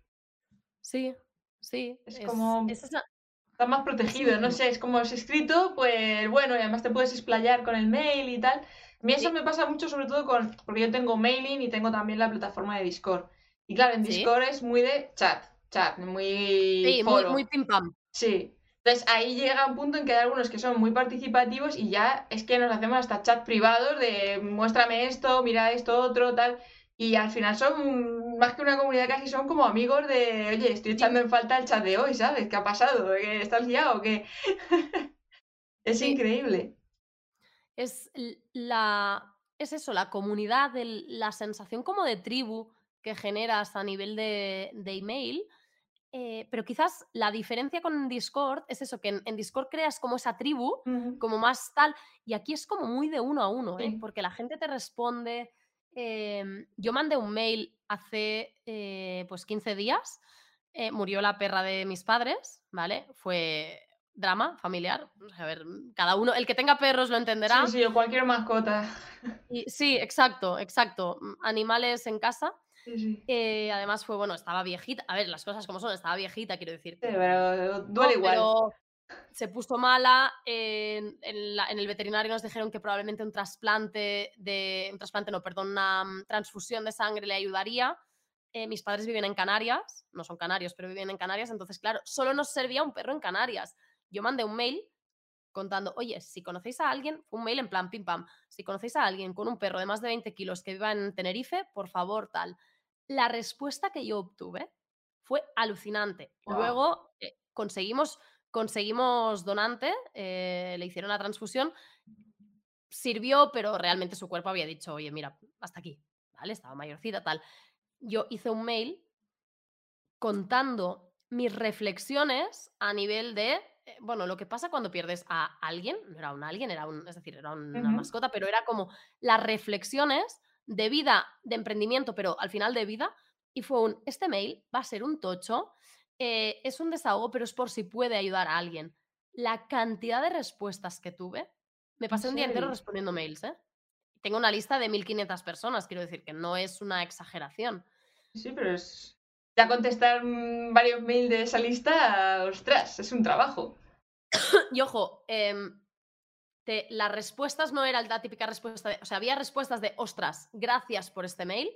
Sí, sí. Es como- es esa- Estás más protegido, no sé, es como es escrito, pues bueno, y además te puedes explayar con el mail y tal. A mí eso Sí. me pasa mucho sobre todo con, porque yo tengo mailing y tengo también la plataforma de Discord. Y claro, en Sí. Discord es muy de chat, chat, muy Sí, muy pim pam. Sí. Entonces ahí llega un punto en que hay algunos que son muy participativos y ya es que nos hacemos hasta chat privados de muéstrame esto, mira esto, otro, tal. Y al final son más que una comunidad, casi son como amigos de, oye, estoy echando en falta el chat de hoy, ¿sabes? ¿Qué ha pasado? ¿Estás liado qué? es increíble. Es la. Es eso, la comunidad, la sensación como de tribu que generas a nivel de, de email eh, pero quizás la diferencia con Discord es eso, que en, Discord creas como esa tribu, como más tal, y aquí es como muy de uno a uno, ¿eh? porque la gente te responde. Em, yo mandé un mail hace eh, pues 15 días, murió la perra de mis padres, ¿vale? Fue drama familiar. A ver, cada uno, el que tenga perros lo entenderá. Sí, sí, o cualquier mascota. Y, sí, exacto, exacto. Animales en casa. Eh, además fue, bueno, estaba viejita. A ver, las cosas como son, estaba viejita, quiero decir. pero duele igual. se puso mala. En, el veterinario nos dijeron que probablemente un trasplante de. Un trasplante, no, perdón, una mm, transfusión de sangre le ayudaría. Eh, mis padres viven en Canarias, no son canarios, pero viven en Canarias, entonces, claro, solo nos servía un perro en Canarias. Yo mandé un mail contando, oye, si conocéis a alguien, un mail en plan pim pam, si conocéis a alguien con un perro de más de 20 kilos que viva en Tenerife, por favor, tal la respuesta que yo obtuve fue alucinante. Luego eh, conseguimos, conseguimos donante, eh, le hicieron la transfusión, sirvió, pero realmente su cuerpo había dicho, oye, mira, hasta aquí, ¿vale? Estaba mayorcita, tal. Yo hice un mail contando mis reflexiones a nivel de, eh, bueno, lo que pasa cuando pierdes a alguien, no era un alguien, era un, es decir, era una mascota, pero era como las reflexiones de vida, de emprendimiento, pero al final de vida. Y fue un, este mail va a ser un tocho, eh, es un desahogo, pero es por si puede ayudar a alguien. La cantidad de respuestas que tuve, me pasé un día entero respondiendo mails, ¿eh? Tengo una lista de 1.500 personas, quiero decir que no es una exageración. Sí, pero es... Ya contestar varios mails de esa lista, ostras, es un trabajo. y ojo, eh, las respuestas no eran la típica respuesta de, o sea, había respuestas de, ostras, gracias por este mail,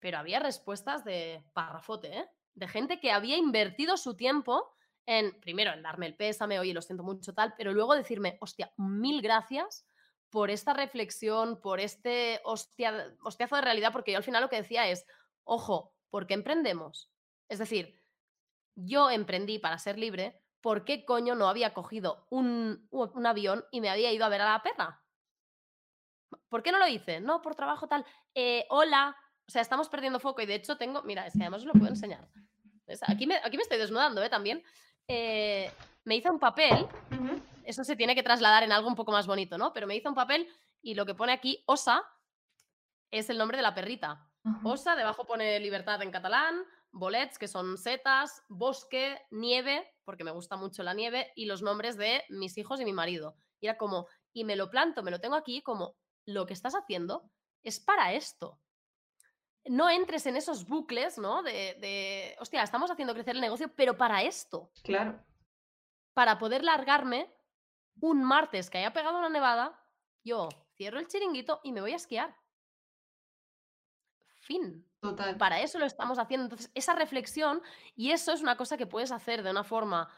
pero había respuestas de parrafote, ¿eh? De gente que había invertido su tiempo en, primero, en darme el pésame, oye, lo siento mucho tal, pero luego decirme, hostia, mil gracias por esta reflexión, por este hostia, hostiazo de realidad, porque yo al final lo que decía es, ojo, ¿por qué emprendemos? Es decir, yo emprendí para ser libre, por qué coño no había cogido un, avión y me había ido a ver a la perra. ¿Por qué no lo hice? No, por trabajo tal. Eh, hola. O sea, estamos perdiendo foco y de hecho tengo. Mira, es que además os lo puedo enseñar. Aquí me, aquí me estoy desnudando, ¿eh? También. Eh, me hizo un papel. Eso se tiene que trasladar en algo un poco más bonito, ¿no? Pero me hizo un papel y lo que pone aquí, Osa, es el nombre de la perrita. Osa, debajo pone libertad en catalán, bolets, que son setas, bosque, nieve, porque me gusta mucho la nieve, y los nombres de mis hijos y mi marido. Y era como, y me lo planto, me lo tengo aquí como, lo que estás haciendo es para esto. No entres en esos bucles, ¿no? De, de, hostia, estamos haciendo crecer el negocio, pero para esto. Claro. Para poder largarme un martes que haya pegado una nevada, yo cierro el chiringuito y me voy a esquiar. Fin. Total. Para eso lo estamos haciendo. Entonces, esa reflexión, y eso es una cosa que puedes hacer de una forma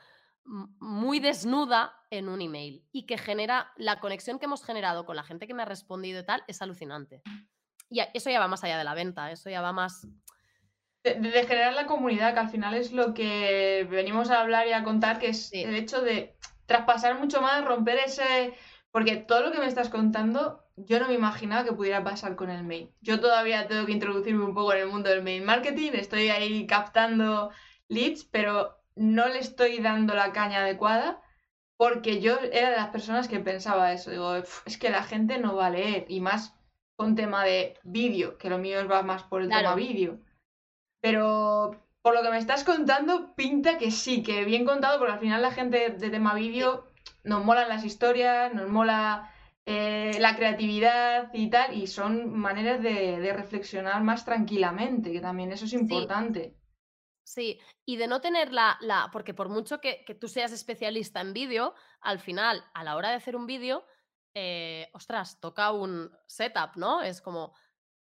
muy desnuda en un email y que genera la conexión que hemos generado con la gente que me ha respondido y tal, es alucinante. Y eso ya va más allá de la venta, eso ya va más... De, generar la comunidad, que al final es lo que venimos a hablar y a contar, que es el hecho de traspasar mucho más, romper ese... Porque todo lo que me estás contando yo no me imaginaba que pudiera pasar con el mail. Yo todavía tengo que introducirme un poco en el mundo del mail marketing, estoy ahí captando leads, pero no le estoy dando la caña adecuada porque yo era de las personas que pensaba eso. Digo, es que la gente no va a leer y más con tema de vídeo, que lo mío va más por el tema vídeo. Pero por lo que me estás contando, pinta que sí, que bien contado, porque al final la gente de tema vídeo nos molan las historias, nos mola eh, la creatividad y tal, y son maneras de, reflexionar más tranquilamente, que también eso es importante. Sí, y de no tener la, la porque por mucho que, tú seas especialista en vídeo, al final, a la hora de hacer un vídeo, eh, ostras, toca un setup, ¿no? Es como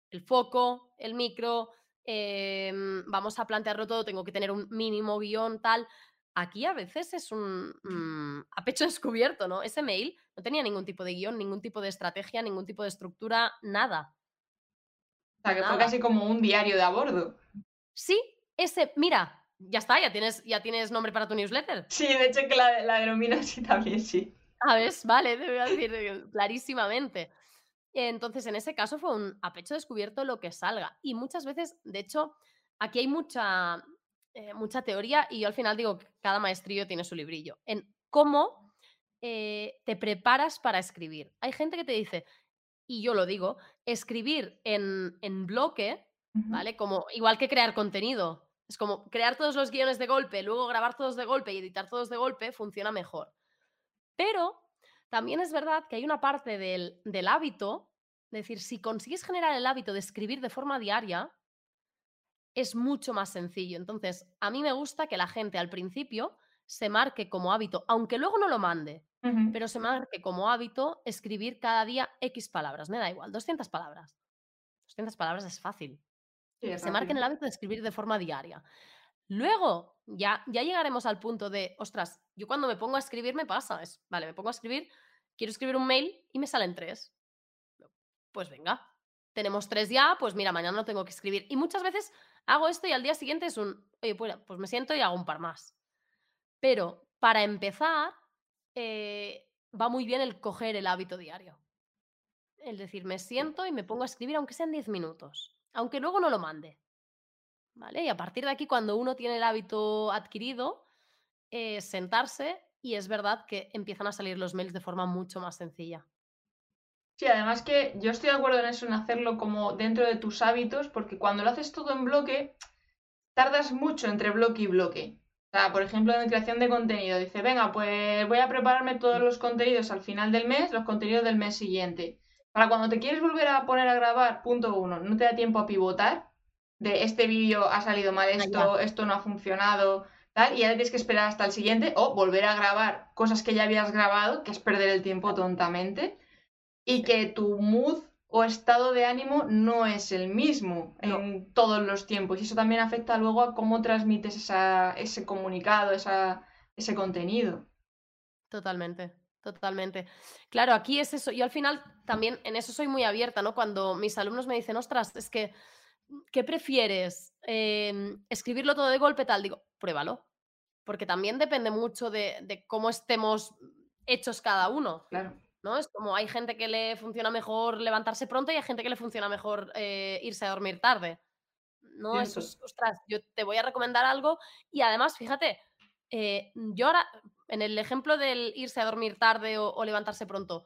el foco, el micro, em, vamos a plantearlo todo, tengo que tener un mínimo guion, tal. Aquí a veces es un mm, a pecho descubierto, ¿no? Ese mail no tenía ningún tipo de guion, ningún tipo de estrategia, ningún tipo de estructura, nada. O sea, que fue casi como un diario de a bordo. Sí, ese, mira, ya está, ya tienes, ya tienes nombre para tu newsletter. Sí, de hecho que la, la denomino así también, sí. ¿Sabes? Vale, te voy a decir eh, clarísimamente. Entonces, en ese caso fue un a pecho descubierto lo que salga. Y muchas veces, de hecho, aquí hay mucha, eh, mucha teoría y yo al final digo que cada maestrillo tiene su librillo. En cómo eh, te preparas para escribir. Hay gente que te dice, y yo lo digo, escribir en, en bloque. ¿vale? Como igual que crear contenido. Es como crear todos los guiones de golpe, luego grabar todos de golpe y editar todos de golpe, funciona mejor. Pero también es verdad que hay una parte del, del hábito, es decir, si consigues generar el hábito de escribir de forma diaria, es mucho más sencillo. Entonces, a mí me gusta que la gente al principio se marque como hábito, aunque luego no lo mande, pero se marque como hábito escribir cada día X palabras. Me da igual, 200 palabras. 200 palabras es fácil Sí, es se marquen el rápido. hábito de escribir de forma diaria. Luego, ya, ya llegaremos al punto de, ostras, yo cuando me pongo a escribir me pasa, es, vale, me pongo a escribir, quiero escribir un mail y me salen tres. Pues venga, tenemos tres ya, pues mira, mañana no tengo que escribir. Y muchas veces hago esto y al día siguiente es un, oye, pues, pues me siento y hago un par más. Pero para empezar, eh, va muy bien el coger el hábito diario. El decir, me siento y me pongo a escribir, aunque sean 10 minutos, aunque luego no lo mande. ¿Vale? Y a partir de aquí, cuando uno tiene el hábito adquirido, eh, sentarse y es verdad que empiezan a salir los mails de forma mucho más sencilla. Sí, además que yo estoy de acuerdo en eso, en hacerlo como dentro de tus hábitos, porque cuando lo haces todo en bloque, tardas mucho entre bloque y bloque. O sea, por ejemplo, en creación de contenido, dice, venga, pues voy a prepararme todos los contenidos al final del mes, los contenidos del mes siguiente. Para cuando te quieres volver a poner a grabar, punto uno, no te da tiempo a pivotar, de este vídeo ha salido mal esto, esto no ha funcionado, tal, y ya tienes que esperar hasta el siguiente, o volver a grabar cosas que ya habías grabado, que es perder el tiempo tontamente y que tu mood o estado de ánimo no es el mismo No. en todos los tiempos. Y eso también afecta luego a cómo transmites esa, ese comunicado, esa, ese contenido. Totalmente, totalmente. Claro, aquí es eso. Yo al final también en eso soy muy abierta, ¿no? Cuando mis alumnos me dicen, ostras, es que, ¿qué prefieres? Em, ¿Escribirlo todo de golpe tal? Digo, pruébalo. Porque también depende mucho de, de cómo estemos hechos cada uno. Claro. ¿No? Es como hay gente que le funciona mejor levantarse pronto y hay gente que le funciona mejor eh, irse a dormir tarde. No, eso es, ostras, yo te voy a recomendar algo y además, fíjate, eh, yo ahora, en el ejemplo del irse a dormir tarde o, o levantarse pronto,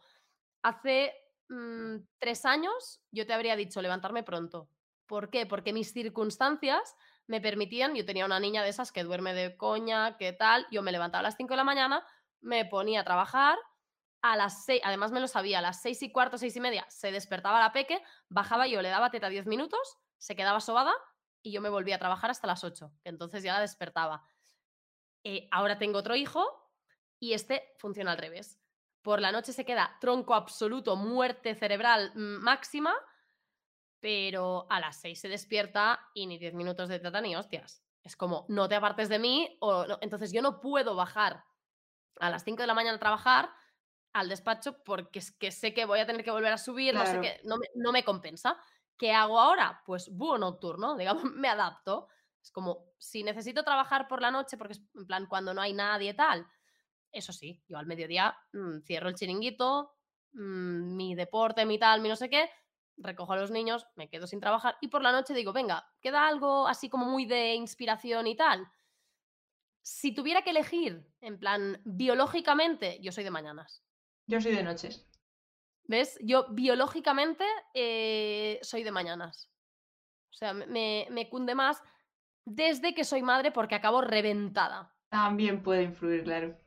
hace mm, tres años yo te habría dicho levantarme pronto. ¿Por qué? Porque mis circunstancias me permitían, yo tenía una niña de esas que duerme de coña, que tal, yo me levantaba a las 5 de la mañana, me ponía a trabajar, a las 6, además me lo sabía, a las 6 y cuarto, 6 y media, se despertaba la peque, bajaba yo, le daba teta 10 minutos, se quedaba sobada y yo me volvía a trabajar hasta las 8, que entonces ya la despertaba. Eh, ahora tengo otro hijo y este funciona al revés. Por la noche se queda tronco absoluto, muerte cerebral mm, máxima, pero a las 6 se despierta y ni 10 minutos de teta ni hostias. Es como, no te apartes de mí, o entonces yo no puedo bajar a las 5 de la mañana a trabajar al despacho porque es que sé que voy a tener que volver a subir, no sé qué, no me, no me compensa. ¿Qué hago ahora? Pues búho nocturno, digamos, me adapto. Es como, si necesito trabajar por la noche, porque es en plan cuando no hay nadie tal, eso sí, yo al mediodía mm, cierro el chiringuito, mm, mi deporte, mi tal, mi no sé qué, recojo a los niños, me quedo sin trabajar y por la noche digo, venga, queda algo así como muy de inspiración y tal. Si tuviera que elegir, en plan, biológicamente, yo soy de mañanas. Yo soy de noches. ¿Ves? Yo biológicamente eh, soy de mañanas. O sea, me- cunde más desde que soy madre porque acabo reventada También puede influir, claro.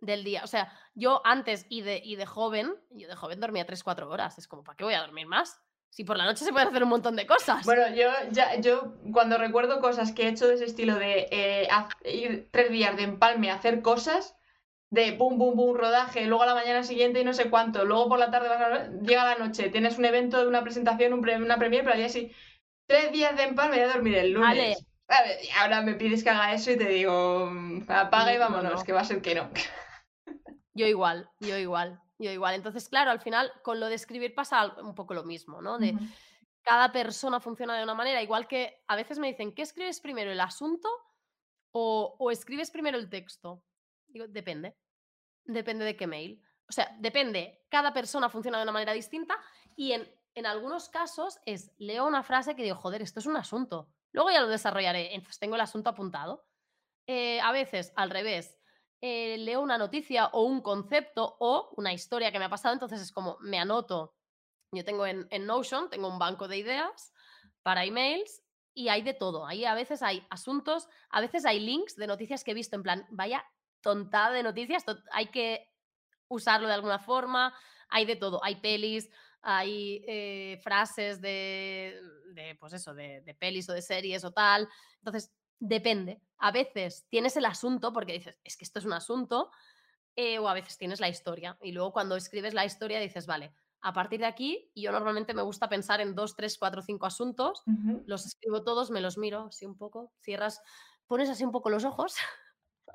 del día. O sea, yo antes y de, y de joven, yo de joven dormía 3-4 horas. Es como, ¿para qué voy a dormir más? Si por la noche se pueden hacer un montón de cosas. Bueno, yo ya, yo cuando recuerdo cosas que he hecho de ese estilo de eh, ir tres días de empalme a hacer cosas, de pum, pum, pum, rodaje, luego a la mañana siguiente y no sé cuánto, luego por la tarde vas a- llega la noche, tienes un evento, una presentación, un pre- una premiere, pero al día sí, tres días de empalme y a dormir el lunes. A ver, ahora me pides que haga eso y te digo, apaga y No, no, vámonos, no. que va a ser que no. Yo igual, yo igual, yo igual. Entonces, claro, al final con lo de escribir pasa un poco lo mismo, ¿no? De cada persona funciona de una manera, igual que a veces me dicen, ¿qué escribes primero, el asunto o, o escribes primero el texto? Digo, depende, depende de qué mail. O sea, depende, cada persona funciona de una manera distinta y en, en algunos casos es, leo una frase que digo, joder, esto es un asunto. Luego ya lo desarrollaré, entonces tengo el asunto apuntado. Eh, a veces, al revés, eh, leo una noticia o un concepto o una historia que me ha pasado, entonces es como, me anoto. Yo tengo en, en Notion, tengo un banco de ideas para emails y hay de todo. Ahí a veces hay asuntos, a veces hay links de noticias que he visto en plan, vaya tontada de noticias, to- hay que usarlo de alguna forma, hay de todo, hay pelis, hay eh, frases de, de, pues eso, de, de pelis o de series o tal. Entonces, depende. A veces tienes el asunto porque dices, es que esto es un asunto, eh, o a veces tienes la historia. Y luego cuando escribes la historia dices, vale, a partir de aquí, yo normalmente me gusta pensar en dos, tres, cuatro, cinco asuntos, los escribo todos, me los miro así un poco, cierras, pones así un poco los ojos,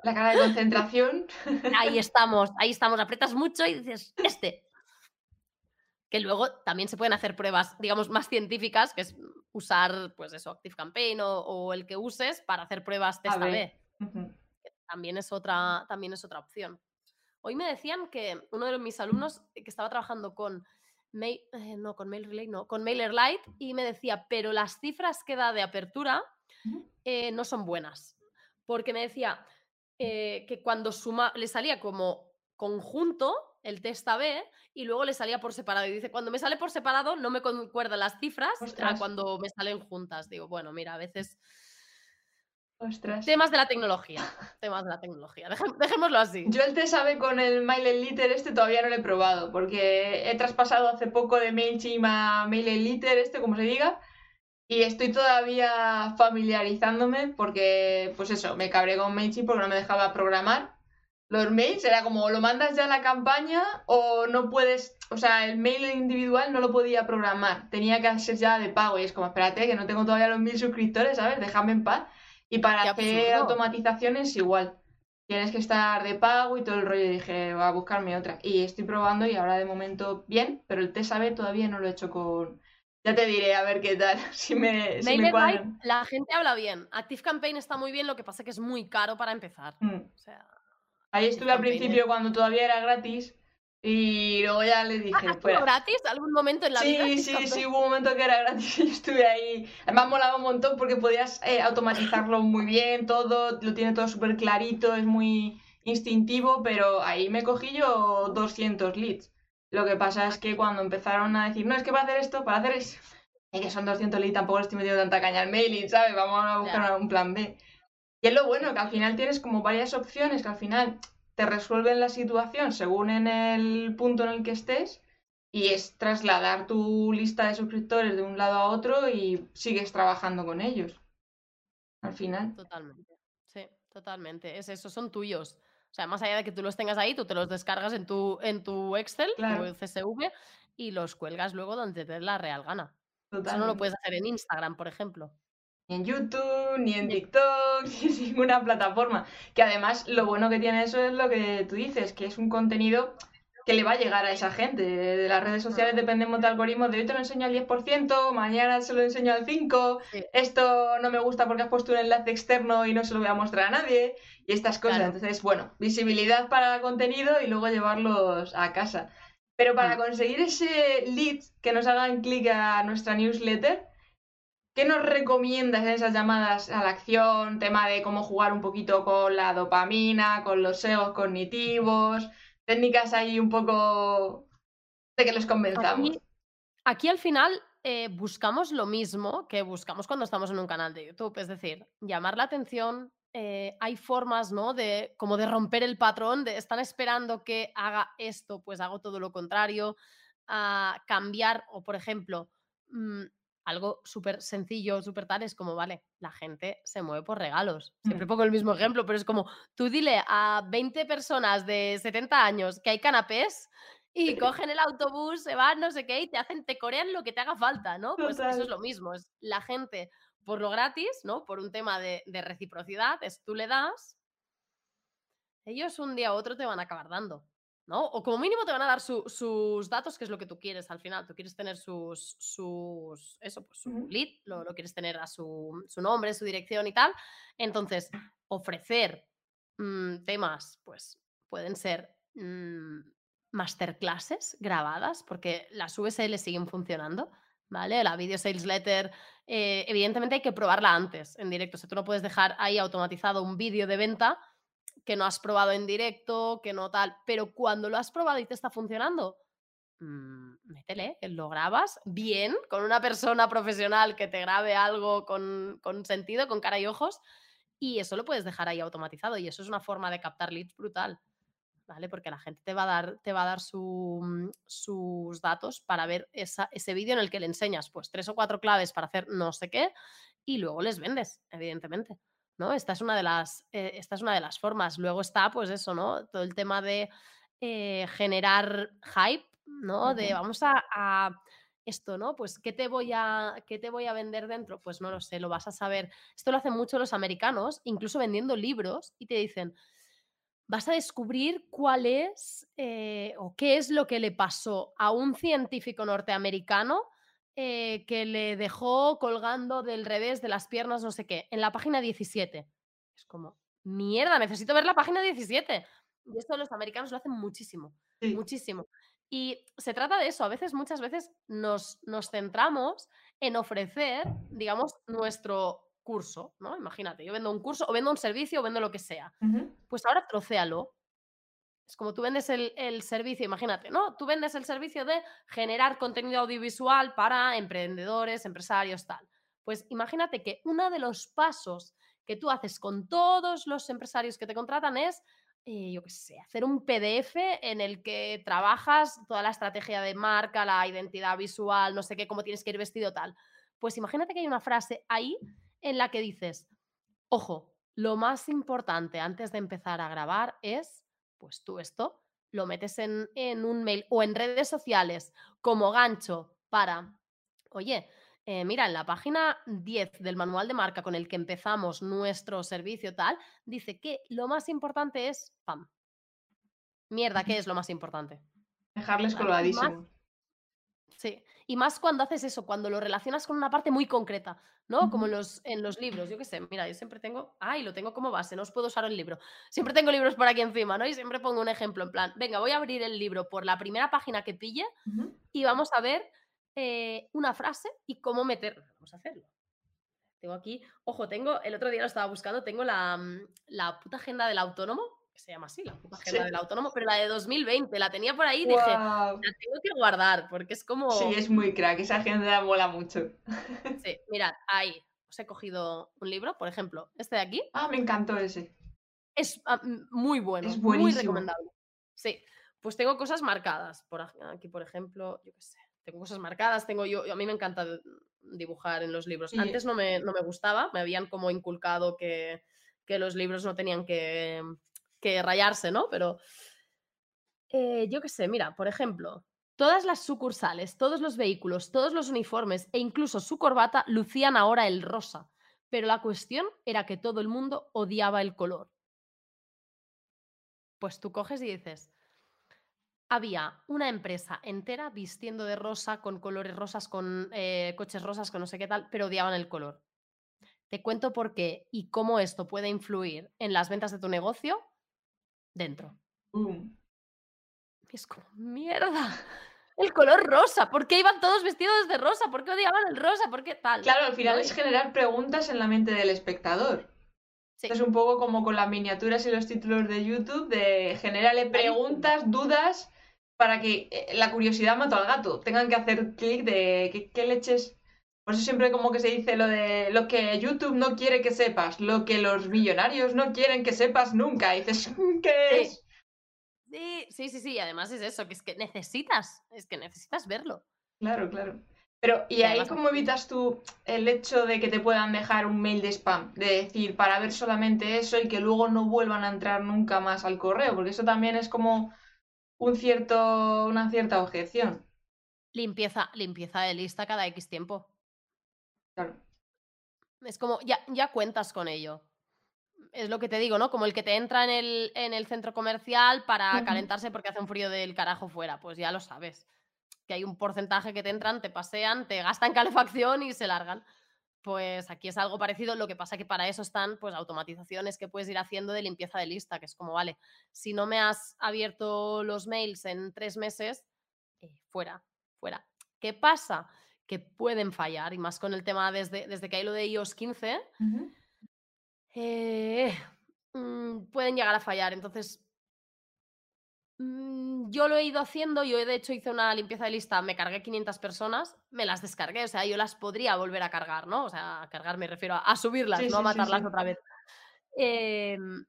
La cara de concentración. ahí estamos, ahí estamos, aprietas mucho y dices, este. Que luego también se pueden hacer pruebas, digamos, más científicas, que es usar, pues eso, ActiveCampaign o, o el que uses para hacer pruebas test A A/B. ver. Ujú. También es otra, también es otra opción. Hoy me decían que uno de mis alumnos eh, que estaba trabajando con Mail, eh, no, con Mail Relay, no, con MailerLite y me decía, pero las cifras que da de apertura eh, no son buenas. Porque me decía eh, que cuando suma, le salía como conjunto el test A-B y luego le salía por separado. Y dice, cuando me sale por separado no me concuerdan las cifras a cuando me salen juntas. Digo, bueno, mira, a veces Ostras. temas de la tecnología. Temas de la tecnología. Dejémoslo así. Yo el test sabe con el Mail Liter este todavía no lo he probado, porque he traspasado hace poco de MailChimp a Mail Liter este, como se diga, y estoy todavía familiarizándome porque, pues eso, me cabré con MailChimp porque no me dejaba programar. Los mails era como lo mandas ya a la campaña o no puedes, o sea, el mail individual no lo podía programar, tenía que ser ya de pago y es como, espérate, que no tengo todavía los mil suscriptores, ¿sabes? Déjame en paz. Y para Qué hacer absurdo. automatizaciones igual tienes que estar de pago y todo el rollo. Y dije, voy a buscarme otra. Y estoy probando y ahora de momento bien, pero el test AB todavía no lo he hecho con. Ya te diré a ver qué tal, si me, si me la gente habla bien. ActiveCampaign está muy bien, lo que pasa es que es muy caro para empezar. Mm. O sea, Ahí estuve al Campaign, principio cuando todavía era gratis y luego ya le ¿ha dije, ¿has sido fuera. gratis algún momento en la vida? Sí, sí, sí, hubo un momento que era gratis y estuve ahí. Además molaba un montón porque podías eh, automatizarlo muy bien, todo, lo tiene todo súper clarito, es muy instintivo, pero ahí me cogí yo 200 leads. Lo que pasa es que cuando empezaron a decir, no, es que para hacer esto, para hacer eso, es que son 200 leads, tampoco le estoy metiendo tanta caña al mailing, ¿sabes? Vamos a buscar un plan B. Y es lo bueno, que al final tienes como varias opciones que al final te resuelven la situación según en el punto en el que estés y es trasladar tu lista de suscriptores de un lado a otro y sigues trabajando con ellos. Al final. Totalmente. Sí, totalmente. Es eso, son tuyos. O sea, más allá de que tú los tengas ahí, tú te los descargas en tu, en tu Excel, Claro. tu CSV, y los cuelgas luego donde te dé la real gana. Eso no lo puedes hacer en Instagram, por ejemplo. Ni en YouTube, ni en TikTok, ni en ninguna plataforma. Que además lo bueno que tiene eso es lo que tú dices, que es un contenido que le va a llegar a esa gente. De las redes sociales dependemos de algoritmos de hoy te lo enseño al 10%, mañana se lo enseño al 5%, Sí. esto no me gusta porque has puesto un enlace externo y no se lo voy a mostrar a nadie, y estas cosas. Claro. Entonces, bueno, visibilidad para contenido y luego llevarlos a casa. Pero para Mm. conseguir ese lead que nos hagan clic a nuestra newsletter, ¿Qué nos recomiendas en esas llamadas a la acción? Tema de cómo jugar un poquito con la dopamina, con los egos cognitivos, técnicas ahí un poco de que los convenzamos. Aquí, al final eh, buscamos lo mismo que buscamos cuando estamos en un canal de YouTube, es decir, llamar la atención. eh, hay formas, ¿no? De como de romper el patrón, de están esperando que haga esto, pues hago todo lo contrario, a cambiar o, por ejemplo, mm, algo súper sencillo, súper tal, es como, vale, la gente se mueve por regalos. Siempre Mm. pongo el mismo ejemplo, pero es como, tú dile a 20 personas de 70 años que hay canapés y cogen el autobús, se van, no sé qué, y te hacen, te corean lo que te haga falta, ¿no? Pues eso es lo mismo, es la gente por lo gratis, ¿no? Por un tema de, de reciprocidad, es tú le das, ellos un día u otro te van a acabar dando. ¿No? O como mínimo te van a dar sus datos, que es lo que tú quieres al final. Tú quieres tener sus, sus eso, pues su lead, lo, quieres tener a su, su, nombre, su dirección y tal. Entonces, ofrecer mm, temas, pues pueden ser mm, masterclasses grabadas, porque las VSL siguen funcionando. ¿Vale? La video sales letter, eh, evidentemente hay que probarla antes en directo. O sea, tú no puedes dejar ahí automatizado un vídeo de venta que no has probado en directo, que no tal, pero cuando lo has probado y te está funcionando, mmm, métele, lo grabas bien con una persona profesional que te grabe algo con, con, sentido, con cara y ojos, y eso lo puedes dejar ahí automatizado y eso es una forma de captar leads brutal. ¿Vale? Porque la gente te va a dar, te va a dar mm, sus datos para ver ese vídeo en el que le enseñas pues tres o cuatro claves para hacer no sé qué y luego les vendes, evidentemente. ¿No? Esta es una de las, eh, esta es una de las formas. Luego está, pues eso, ¿no? Todo el tema de eh, generar hype, ¿no? De vamos a, esto, ¿no? Pues ¿qué te, voy a, ¿qué te voy a vender dentro? Pues no lo sé, lo vas a saber. Esto lo hacen mucho los americanos, incluso vendiendo libros, y te dicen, vas a descubrir cuál es eh, o qué es lo que le pasó a un científico norteamericano eh, que le dejó colgando del revés de las piernas, no sé qué, en la página 17. Es como, mierda, necesito ver la página 17. Y esto los americanos lo hacen muchísimo, muchísimo. Y se trata de eso, a veces, muchas veces nos, nos centramos en ofrecer, digamos, nuestro curso, ¿no? Imagínate, yo vendo un curso o vendo un servicio o vendo lo que sea. Pues ahora trocéalo, es como tú vendes el, servicio, imagínate, ¿no? Tú vendes el servicio de generar contenido audiovisual para emprendedores, empresarios, tal. Pues imagínate que uno de los pasos que tú haces con todos los empresarios que te contratan es, eh, yo qué sé, hacer un PDF en el que trabajas toda la estrategia de marca, la identidad visual, no sé qué, cómo tienes que ir vestido, tal. Pues imagínate que hay una frase ahí en la que dices, ojo, lo más importante antes de empezar a grabar es pues tú esto lo metes en, un mail o en redes sociales como gancho para, oye, eh, mira, en la página 10 del manual de marca con el que empezamos nuestro servicio tal, dice que lo más importante es, pam. Mierda, ¿qué es lo más importante? Dejarles colgadísimos. Sí, y más cuando haces eso, cuando lo relacionas con una parte muy concreta, ¿no? Como en los, en los libros, yo qué sé, mira, yo siempre tengo, ay, lo tengo como base, no os puedo usar el libro. Siempre tengo libros por aquí encima, ¿no? Y siempre pongo un ejemplo, en plan, venga, voy a abrir el libro por la primera página que pille y vamos a ver eh, una frase y cómo meter. Vamos a hacerlo. Tengo aquí, ojo, tengo, el otro día lo estaba buscando, tengo la, mm, la puta agenda del autónomo se llama así, la agenda del autónomo, pero la de 2020, la tenía por ahí y dije, la tengo que guardar, porque es como... Sí, es muy crack, esa agenda mola mucho. Sí, mirad, ahí os he cogido un libro, por ejemplo, este de aquí. Ah, me encantó ese. Es ah, muy bueno, es muy recomendable. Sí, pues tengo cosas marcadas, por aquí, por ejemplo, yo qué sé, tengo cosas marcadas, tengo yo, a mí me encanta dibujar en los libros. Antes no me, no me, gustaba, me habían como inculcado que, que los libros no tenían que rayarse, ¿no? Pero eh, yo qué sé, mira, por ejemplo, todas las sucursales, todos los vehículos, todos los uniformes e incluso su corbata lucían ahora el rosa, pero la cuestión era que todo el mundo odiaba el color. Pues tú coges y dices, había una empresa entera vistiendo de rosa, con colores rosas, con eh, coches rosas, con no sé qué tal, pero odiaban el color. Te cuento por qué y cómo esto puede influir en las ventas de tu negocio dentro. Es como, mierda. El color rosa. ¿Por qué iban todos vestidos de rosa? ¿Por qué odiaban el rosa? ¿Por qué tal? Claro, al final es generar preguntas en la mente del espectador. Es un poco como con las miniaturas y los títulos de YouTube, de generarle preguntas, dudas, para que eh, la curiosidad mate al gato. Tengan que hacer clic de ¿qué, qué leches por eso siempre como que se dice lo de lo que YouTube no quiere que sepas, lo que los millonarios no quieren que sepas nunca. Y dices, ¿qué es? Sí, sí, sí, sí. Además es eso, que es que necesitas, es que necesitas verlo. Claro, claro. Pero, ¿y ahí cómo evitas tú el hecho de que te puedan dejar un mail de spam? De decir, para ver solamente eso y que luego no vuelvan a entrar nunca más al correo, porque eso también es como un cierto, una cierta objeción. Limpieza, limpieza de lista cada X tiempo. Es como, ya, ya cuentas con ello. Es lo que te digo, ¿no? Como el que te entra en el, en el centro comercial para calentarse porque hace un frío del carajo fuera. Pues ya lo sabes. Que hay un porcentaje que te entran, te pasean, te gastan calefacción y se largan. Pues aquí es algo parecido, lo que pasa que para eso están pues automatizaciones que puedes ir haciendo de limpieza de lista, que es como, vale, si no me has abierto los mails en tres meses, eh, fuera, fuera. ¿Qué pasa? Que pueden fallar, y más con el tema desde, desde que hay lo de iOS 15, Ujú. eh, mm, pueden llegar a fallar. Entonces, mm, yo lo he ido haciendo, yo de hecho hice una limpieza de lista, me cargué 500 personas, me las descargué, o sea, yo las podría volver a cargar, ¿no? O sea, a cargar me refiero a, a subirlas, Sí, no a sí, matarlas sí. otra vez. Em,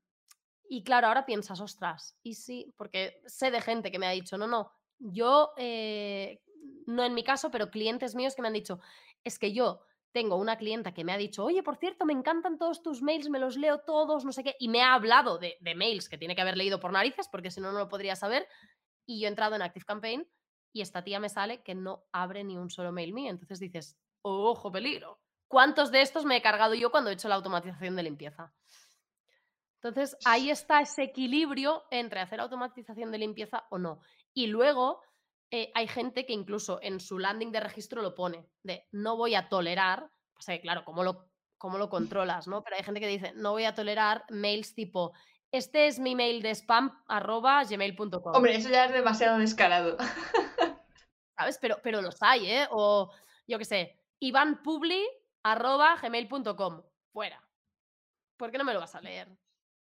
y claro, ahora piensas, ostras, y sí, porque sé de gente que me ha dicho, no, no, yo, eh, no en mi caso, pero clientes míos que me han dicho, es que yo tengo una clienta que me ha dicho, oye, por cierto, me encantan todos tus mails, me los leo todos, no sé qué, y me ha hablado de, de mails que tiene que haber leído por narices, porque si no, no lo podría saber, y yo he entrado en Active Campaign y esta tía me sale que no abre ni un solo mail mío. Entonces dices, ojo, peligro. ¿Cuántos de estos me he cargado yo cuando he hecho la automatización de limpieza? Entonces, ahí está ese equilibrio entre hacer automatización de limpieza o no. Y luego eh, hay gente que incluso en su landing de registro lo pone, de no voy a tolerar, o sea, claro, ¿cómo lo, cómo lo controlas? ¿no? Pero hay gente que dice, no voy a tolerar mails tipo, este es mi mail de spam arroba gmail.com. Hombre, eso ya es demasiado descarado. ¿Sabes? Pero, pero los hay, ¿eh? O yo qué sé, ivanpubli arroba gmail.com. Fuera. ¿Por qué no me lo vas a leer?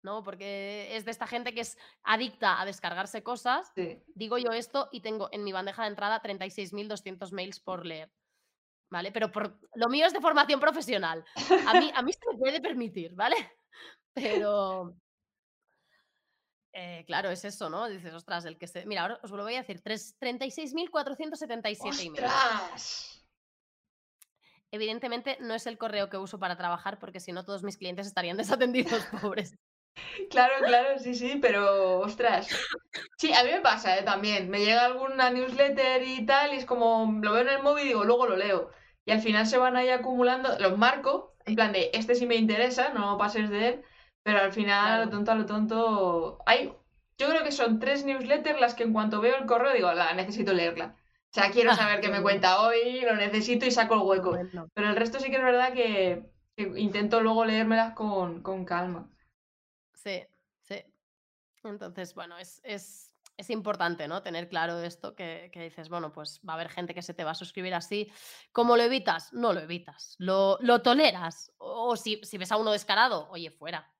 ¿No? Porque es de esta gente que es adicta a descargarse cosas. Sí. Digo yo esto y tengo en mi bandeja de entrada 36.200 mails por leer. ¿Vale? Pero por, lo mío es de formación profesional. A mí, a mí se me puede permitir, ¿vale? Pero, eh, claro, es eso, ¿no? Dices, ostras, el que se. Mira, ahora os lo voy a decir: tres- 36.477 emails. ¡Ostras! Evidentemente no es el correo que uso para trabajar, porque si no, todos mis clientes estarían desatendidos, pobres. Claro, claro, sí, sí, pero ostras. Sí, a mí me pasa, ¿eh? También. Me llega alguna newsletter y tal, y es como, lo veo en el móvil y digo, luego lo leo. Y al final se van ahí acumulando, los marco, en plan de, este sí me interesa, no pases de él, pero al final, lo tonto, a lo tonto, hay, yo creo que son tres newsletters las que en cuanto veo el correo digo, la necesito leerla. O sea, quiero Ah, saber qué me cuenta hoy, lo necesito y saco el hueco. Pero el resto sí que es verdad que, que intento luego leérmelas con, con calma. Sí, sí. Entonces, bueno, es, es, es importante, ¿no? Tener claro esto que, que dices, bueno, pues va a haber gente que se te va a suscribir así. ¿Cómo lo evitas? No lo evitas. Lo, lo toleras. O si, si ves a uno descarado, oye, fuera.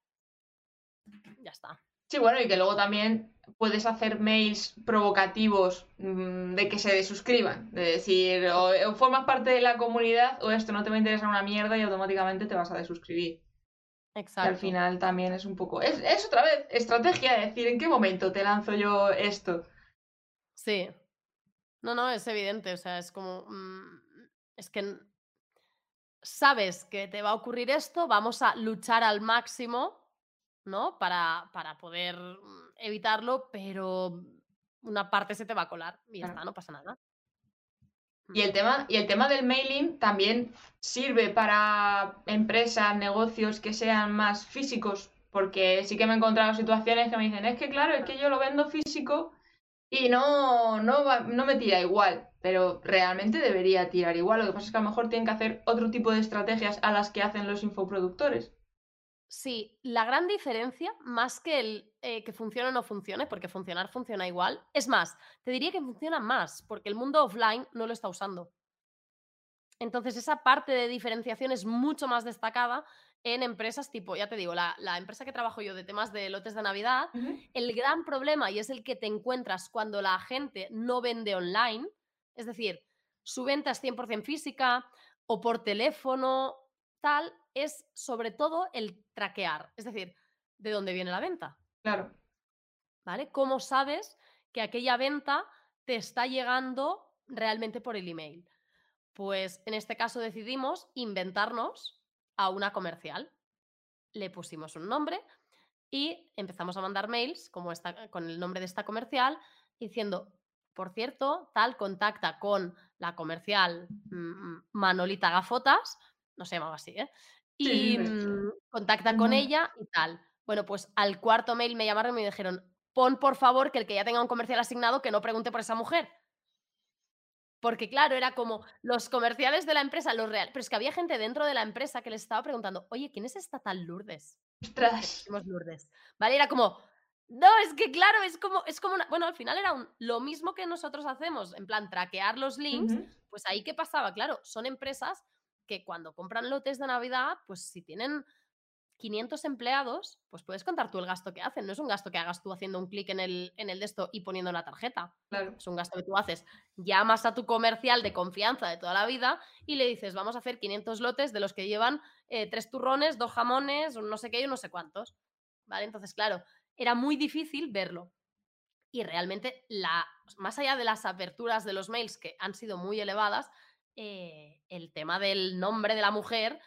Ya está. Sí, bueno, y que luego también puedes hacer mails provocativos mm, de que se desuscriban. De decir, o, o formas parte de la comunidad o esto no te va a interesar una mierda y automáticamente te vas a desuscribir. Que al final también es un poco... Es, es otra vez estrategia, de decir, ¿en qué momento te lanzo yo esto? Sí. No, no, es evidente. O sea, es como. mm, es que sabes que te va a ocurrir esto, vamos a luchar al máximo, ¿no? Para, para poder mm, evitarlo, pero una parte se te va a colar y ya Claro. está, no pasa nada. Y el tema, y el tema del mailing también sirve para empresas, negocios que sean más físicos, porque sí que me he encontrado situaciones que me dicen, es que claro, es que yo lo vendo físico y no, no, no me tira igual, pero realmente debería tirar igual. Lo que pasa es que a lo mejor tienen que hacer otro tipo de estrategias a las que hacen los infoproductores. Sí, la gran diferencia, más que el eh, que funcione o no funcione, porque funcionar funciona igual, es más, te diría que funciona más, porque el mundo offline no lo está usando. Entonces, esa parte de diferenciación es mucho más destacada en empresas tipo, ya te digo, la, la empresa que trabajo yo de temas de lotes de Navidad, el gran problema, y es el que te encuentras cuando la gente no vende online, es decir, su venta es 100% física o por teléfono, tal, es sobre todo el traquear, es decir, de dónde viene la venta, Claro, ¿vale? ¿Cómo sabes que aquella venta te está llegando realmente por el email? Pues en este caso decidimos inventarnos a una comercial. Le pusimos un nombre y empezamos a mandar mails como esta, con el nombre de esta comercial diciendo, por cierto, tal, contacta con la comercial mm, Manolita Gafotas, no se llamaba así, ¿eh? Y mm, contacta con ella y tal. Bueno, pues al cuarto mail me llamaron y me dijeron, pon por favor que el que ya tenga un comercial asignado que no pregunte por esa mujer. Porque claro, era como los comerciales de la empresa, los reales. Pero es que había gente dentro de la empresa que les estaba preguntando, oye, ¿quién es esta tal Lourdes? Ostras. Lourdes. Vale, era como, no, es que claro, es como, es como una. Bueno, al final era un, lo mismo que nosotros hacemos, en plan, traquear los links. Pues ahí, ¿qué pasaba? Claro, son empresas que cuando compran lotes de Navidad, pues si tienen 500 empleados, pues puedes contar tú el gasto que hacen. No es un gasto que hagas tú haciendo un clic en el, en el de esto y poniendo la tarjeta. Claro. Es un gasto que tú haces. Llamas a tu comercial de confianza de toda la vida y le dices, vamos a hacer 500 lotes de los que llevan eh, tres turrones, dos jamones, no sé qué y no sé cuántos. ¿Vale? Entonces, claro, era muy difícil verlo. Y realmente, la, más allá de las aperturas de los mails que han sido muy elevadas, eh, el tema del nombre de la mujer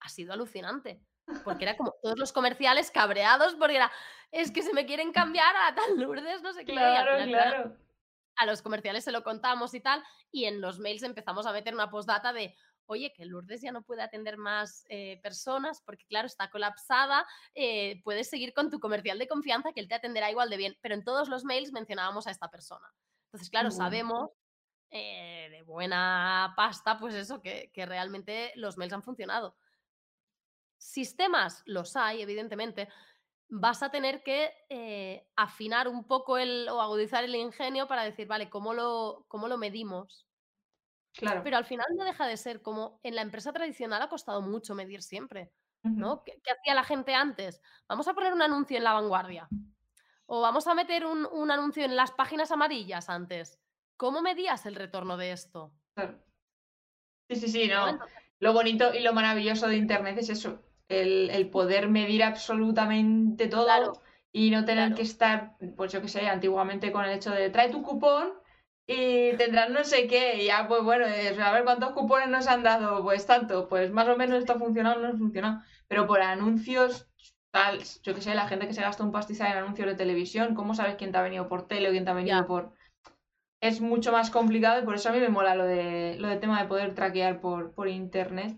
ha sido alucinante porque era como todos los comerciales cabreados porque era, es que se me quieren cambiar a tal Lourdes, no sé qué. Claro, claro. A los comerciales se lo contamos y tal, y en los mails empezamos a meter una postdata de, oye, que Lourdes ya no puede atender más eh, personas porque, claro, está colapsada, eh, puedes seguir con tu comercial de confianza que él te atenderá igual de bien, pero en todos los mails mencionábamos a esta persona. Entonces, claro, sabemos eh, de buena pasta, pues eso, que, que realmente los mails han funcionado. Sistemas los hay, evidentemente. Vas a tener que eh, afinar un poco el, o agudizar el ingenio para decir, vale, ¿cómo lo, cómo lo medimos? Claro. Pero al final no deja de ser como en la empresa tradicional ha costado mucho medir siempre. ¿no? ¿Qué, hacía la gente antes? Vamos a poner un anuncio en la vanguardia. O vamos a meter un, un anuncio en las páginas amarillas antes. ¿Cómo medías el retorno de esto? Sí, sí, sí, no. Lo bonito y lo maravilloso de Internet es eso, el, poder medir absolutamente todo y no tener que estar, pues yo qué sé, antiguamente con el hecho de trae tu cupón y tendrás no sé qué, y ya pues bueno, a ver cuántos cupones nos han dado, pues tanto, pues más o menos esto ha funcionado, no ha funcionado, pero por anuncios tal, yo qué sé, la gente que se gasta un pastizal en anuncios de televisión, ¿cómo sabes quién te ha venido por tele o quién te ha venido por...? Es mucho más complicado y por eso a mí me mola lo de lo de tema de poder traquear por, por internet.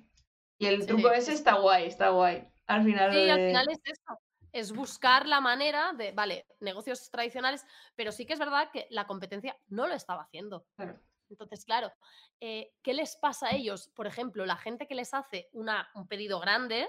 Y el truco ese está guay, está guay. Al final. Sí, al final es eso. Es buscar la manera de, vale, negocios tradicionales, pero sí que es verdad que la competencia no lo estaba haciendo. Entonces, claro, eh, ¿qué les pasa a ellos? Por ejemplo, la gente que les hace una, un pedido grande,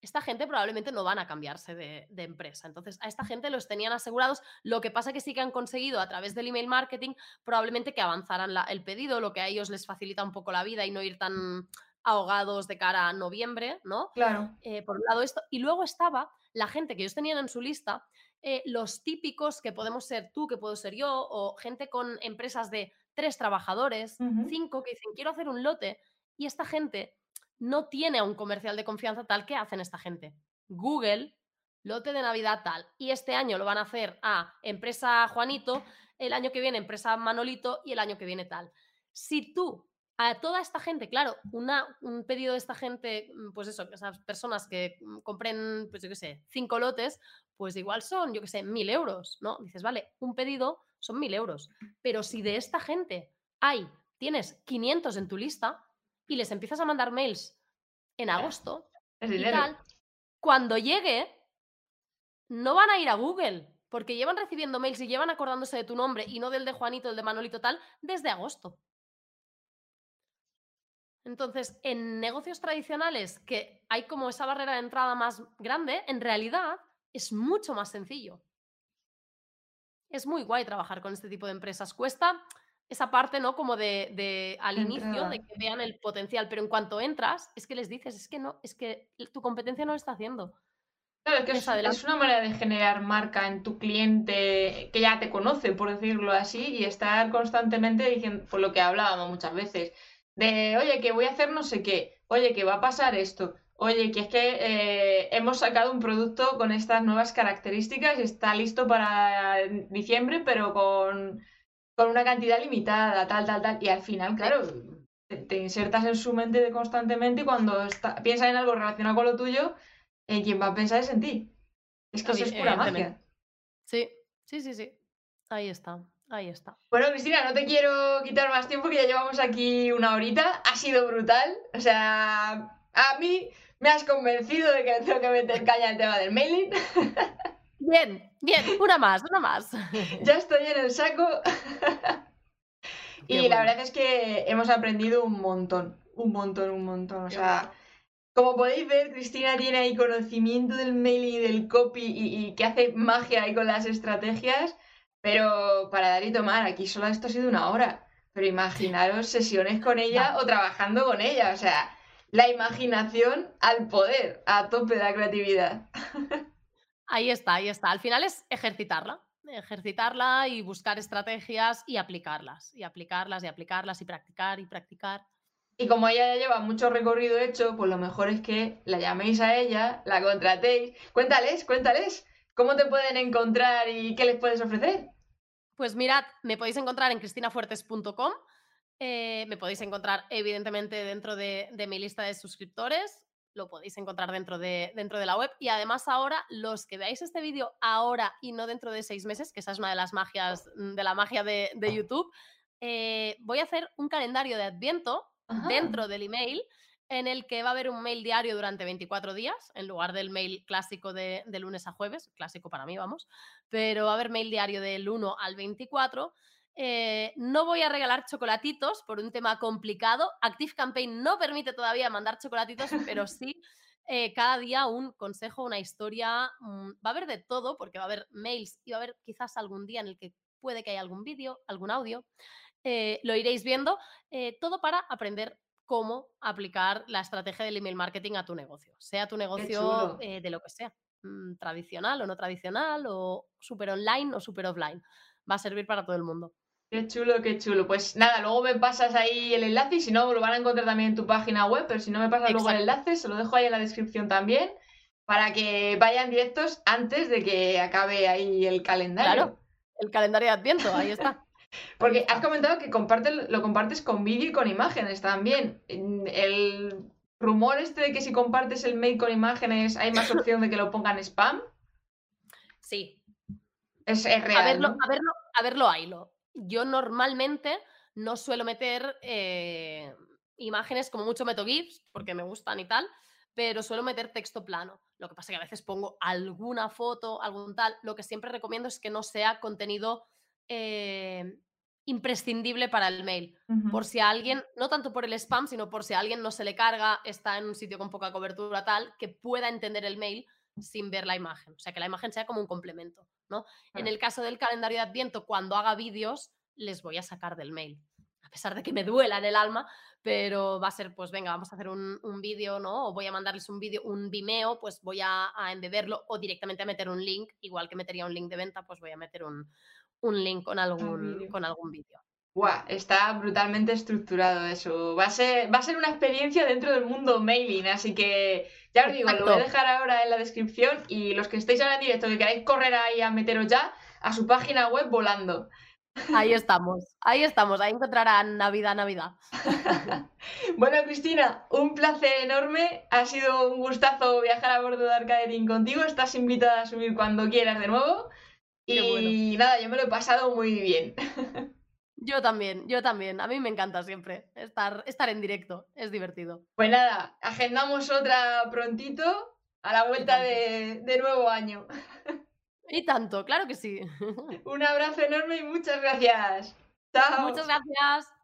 esta gente probablemente no van a cambiarse de, empresa. Entonces, a esta gente los tenían asegurados. Lo que pasa que sí que han conseguido a través del email marketing probablemente que avanzaran el pedido, lo que a ellos les facilita un poco la vida y no ir tan ahogados de cara a noviembre, ¿no? Claro. Eh, por un lado esto. Y luego estaba la gente que ellos tenían en su lista, eh, los típicos que podemos ser tú, que puedo ser yo, o gente con empresas de tres trabajadores, cinco, que dicen, quiero hacer un lote. Y esta gente no tiene un comercial de confianza tal. ¿Qué hacen esta gente? Google, lote de Navidad tal. Y este año lo van a hacer a empresa Juanito, el año que viene empresa Manolito y el año que viene tal. Si tú a toda esta gente, claro, una, un pedido de esta gente, mm, pues eso, esas personas que mm, compren, pues yo qué sé, cinco lotes, pues igual son, yo qué sé, mil euros, ¿no? Dices, vale, un pedido son mil euros. Pero si de esta gente hay, tienes 500 en tu lista y les empiezas a mandar mails en agosto y tal, cuando llegue, no van a ir a Google, porque llevan recibiendo mails y llevan acordándose de tu nombre y no del de Juanito, el de Manolito tal, desde agosto. Entonces, en negocios tradicionales que hay como esa barrera de entrada más grande, en realidad es mucho más sencillo. Es muy guay trabajar con este tipo de empresas. Cuesta esa parte, ¿no? Como de, al inicio, de que vean el potencial, pero en cuanto entras, es que les dices, es que no, es que tu competencia no lo está haciendo. Claro, es que es, una manera de generar marca en tu cliente que ya te conoce, por decirlo así, y estar constantemente diciendo, por lo que hablábamos muchas veces, de, oye, que voy a hacer no sé qué, oye, que va a pasar esto, oye, que es que eh, hemos sacado un producto con estas nuevas características y está listo para diciembre, pero con, una cantidad limitada, tal, tal, tal. Y al final, claro, te, insertas en su mente constantemente y cuando está, piensa en algo relacionado con lo tuyo, en quien va a pensar es en ti. Es que eso es pura magia. Sí, sí, sí, sí. Ahí está. Ahí está. Bueno, Cristina, no te quiero quitar más tiempo, que ya llevamos aquí una horita. Ha sido brutal. O sea, a mí Me has convencido de que tengo que meter caña al tema del mailing. Bien, bien, una más, una más. ya estoy en el saco. y la verdad es que hemos aprendido un montón, un montón, un montón. O sea, como podéis ver, Cristina tiene ahí conocimiento del mailing y del copy y, que hace magia ahí con las estrategias. Pero para dar y tomar, aquí solo esto ha sido una hora. Pero imaginaros sesiones con ella o trabajando con ella. O sea, la imaginación al poder, a tope de la creatividad. Ahí está, ahí está. Al final es ejercitarla, ejercitarla y buscar estrategias y aplicarlas, y aplicarlas y aplicarlas y practicar y practicar. Y como ella ya lleva mucho recorrido hecho, pues lo mejor es que la llaméis a ella, la contratéis. Cuéntales, cuéntales, ¿cómo te pueden encontrar y qué les puedes ofrecer? Pues mirad, me podéis encontrar en cristinafuertes.com. Eh, me podéis encontrar, evidentemente, dentro de, de mi lista de suscriptores lo podéis encontrar dentro de, dentro de la web. Y además ahora, los que veáis este vídeo ahora y no dentro de seis meses, que esa es una de las magias, mm, de la magia de, YouTube, eh, voy a hacer un calendario de Adviento dentro del email en el que va a haber un mail diario durante 24 días, en lugar del mail clásico de, de, lunes a jueves, clásico para mí, vamos, pero va a haber mail diario del 1 al 24 eh, no voy a regalar chocolatitos por un tema complicado. Active Campaign no permite todavía mandar chocolatitos, pero sí eh, cada día un consejo, una historia. Mm, va a haber de todo, porque va a haber mails y va a haber quizás algún día en el que puede que haya algún vídeo, algún audio. Eh, lo iréis viendo. todo para aprender cómo aplicar la estrategia del email marketing a tu negocio, sea tu negocio de lo que sea, mm, tradicional o no tradicional, o super online o super offline. Va a servir para todo el mundo. Qué chulo, qué chulo. Pues nada, luego me pasas ahí el enlace y si no, lo van a encontrar también en tu página web, pero si no me pasas luego el enlace, se lo dejo ahí en la descripción también, para que vayan directos antes de que acabe ahí el calendario. Claro, el calendario de Adviento, ahí está. Porque has comentado que lo compartes con vídeo y con imágenes también. El rumor este de que si compartes el mail con imágenes hay más opción de que lo pongan spam. Sí. Es, real. A verlo, a verlo, a verlo, haylo yo normalmente no suelo meter eh, imágenes como mucho meto GIFs, porque me gustan y tal, pero suelo meter texto plano. Lo que pasa es que a veces pongo alguna foto, algún tal. Lo que siempre recomiendo es que no sea contenido eh, imprescindible para el mail. Por si a alguien, no tanto por el spam, sino por si a alguien no se le carga, está en un sitio con poca cobertura tal, que pueda entender el mail sin ver la imagen. O sea, que la imagen sea como un complemento. ¿no? En el caso del calendario de Adviento, cuando haga vídeos, les voy a sacar del mail. A pesar de que me duela en el alma, pero va a ser, pues venga, vamos a hacer un, vídeo, ¿no? O voy a mandarles un vídeo, un Vimeo, pues voy a, embeberlo o directamente a meter un link, igual que metería un link de venta, pues voy a meter un, link con algún, con algún vídeo. Guau, está brutalmente estructurado eso. Va a, ser, va a ser una experiencia dentro del mundo mailing, así que ya os digo, lo voy a dejar ahora en la descripción y los que estéis ahora en directo, que queráis correr ahí a meteros ya a su página web volando. Ahí estamos, ahí estamos, ahí encontrarán Navidad, Navidad. bueno, Cristina, un placer enorme. Ha sido un gustazo viajar a bordo de Arcadeting contigo. Estás invitada a subir cuando quieras de nuevo. y nada, yo me lo he pasado muy bien. Yo también, yo también. A mí me encanta siempre estar, estar en directo, es divertido. Pues nada, agendamos otra prontito a la vuelta de, de nuevo año. Y tanto, claro que sí. Un abrazo enorme y muchas gracias. Chao. Muchas gracias.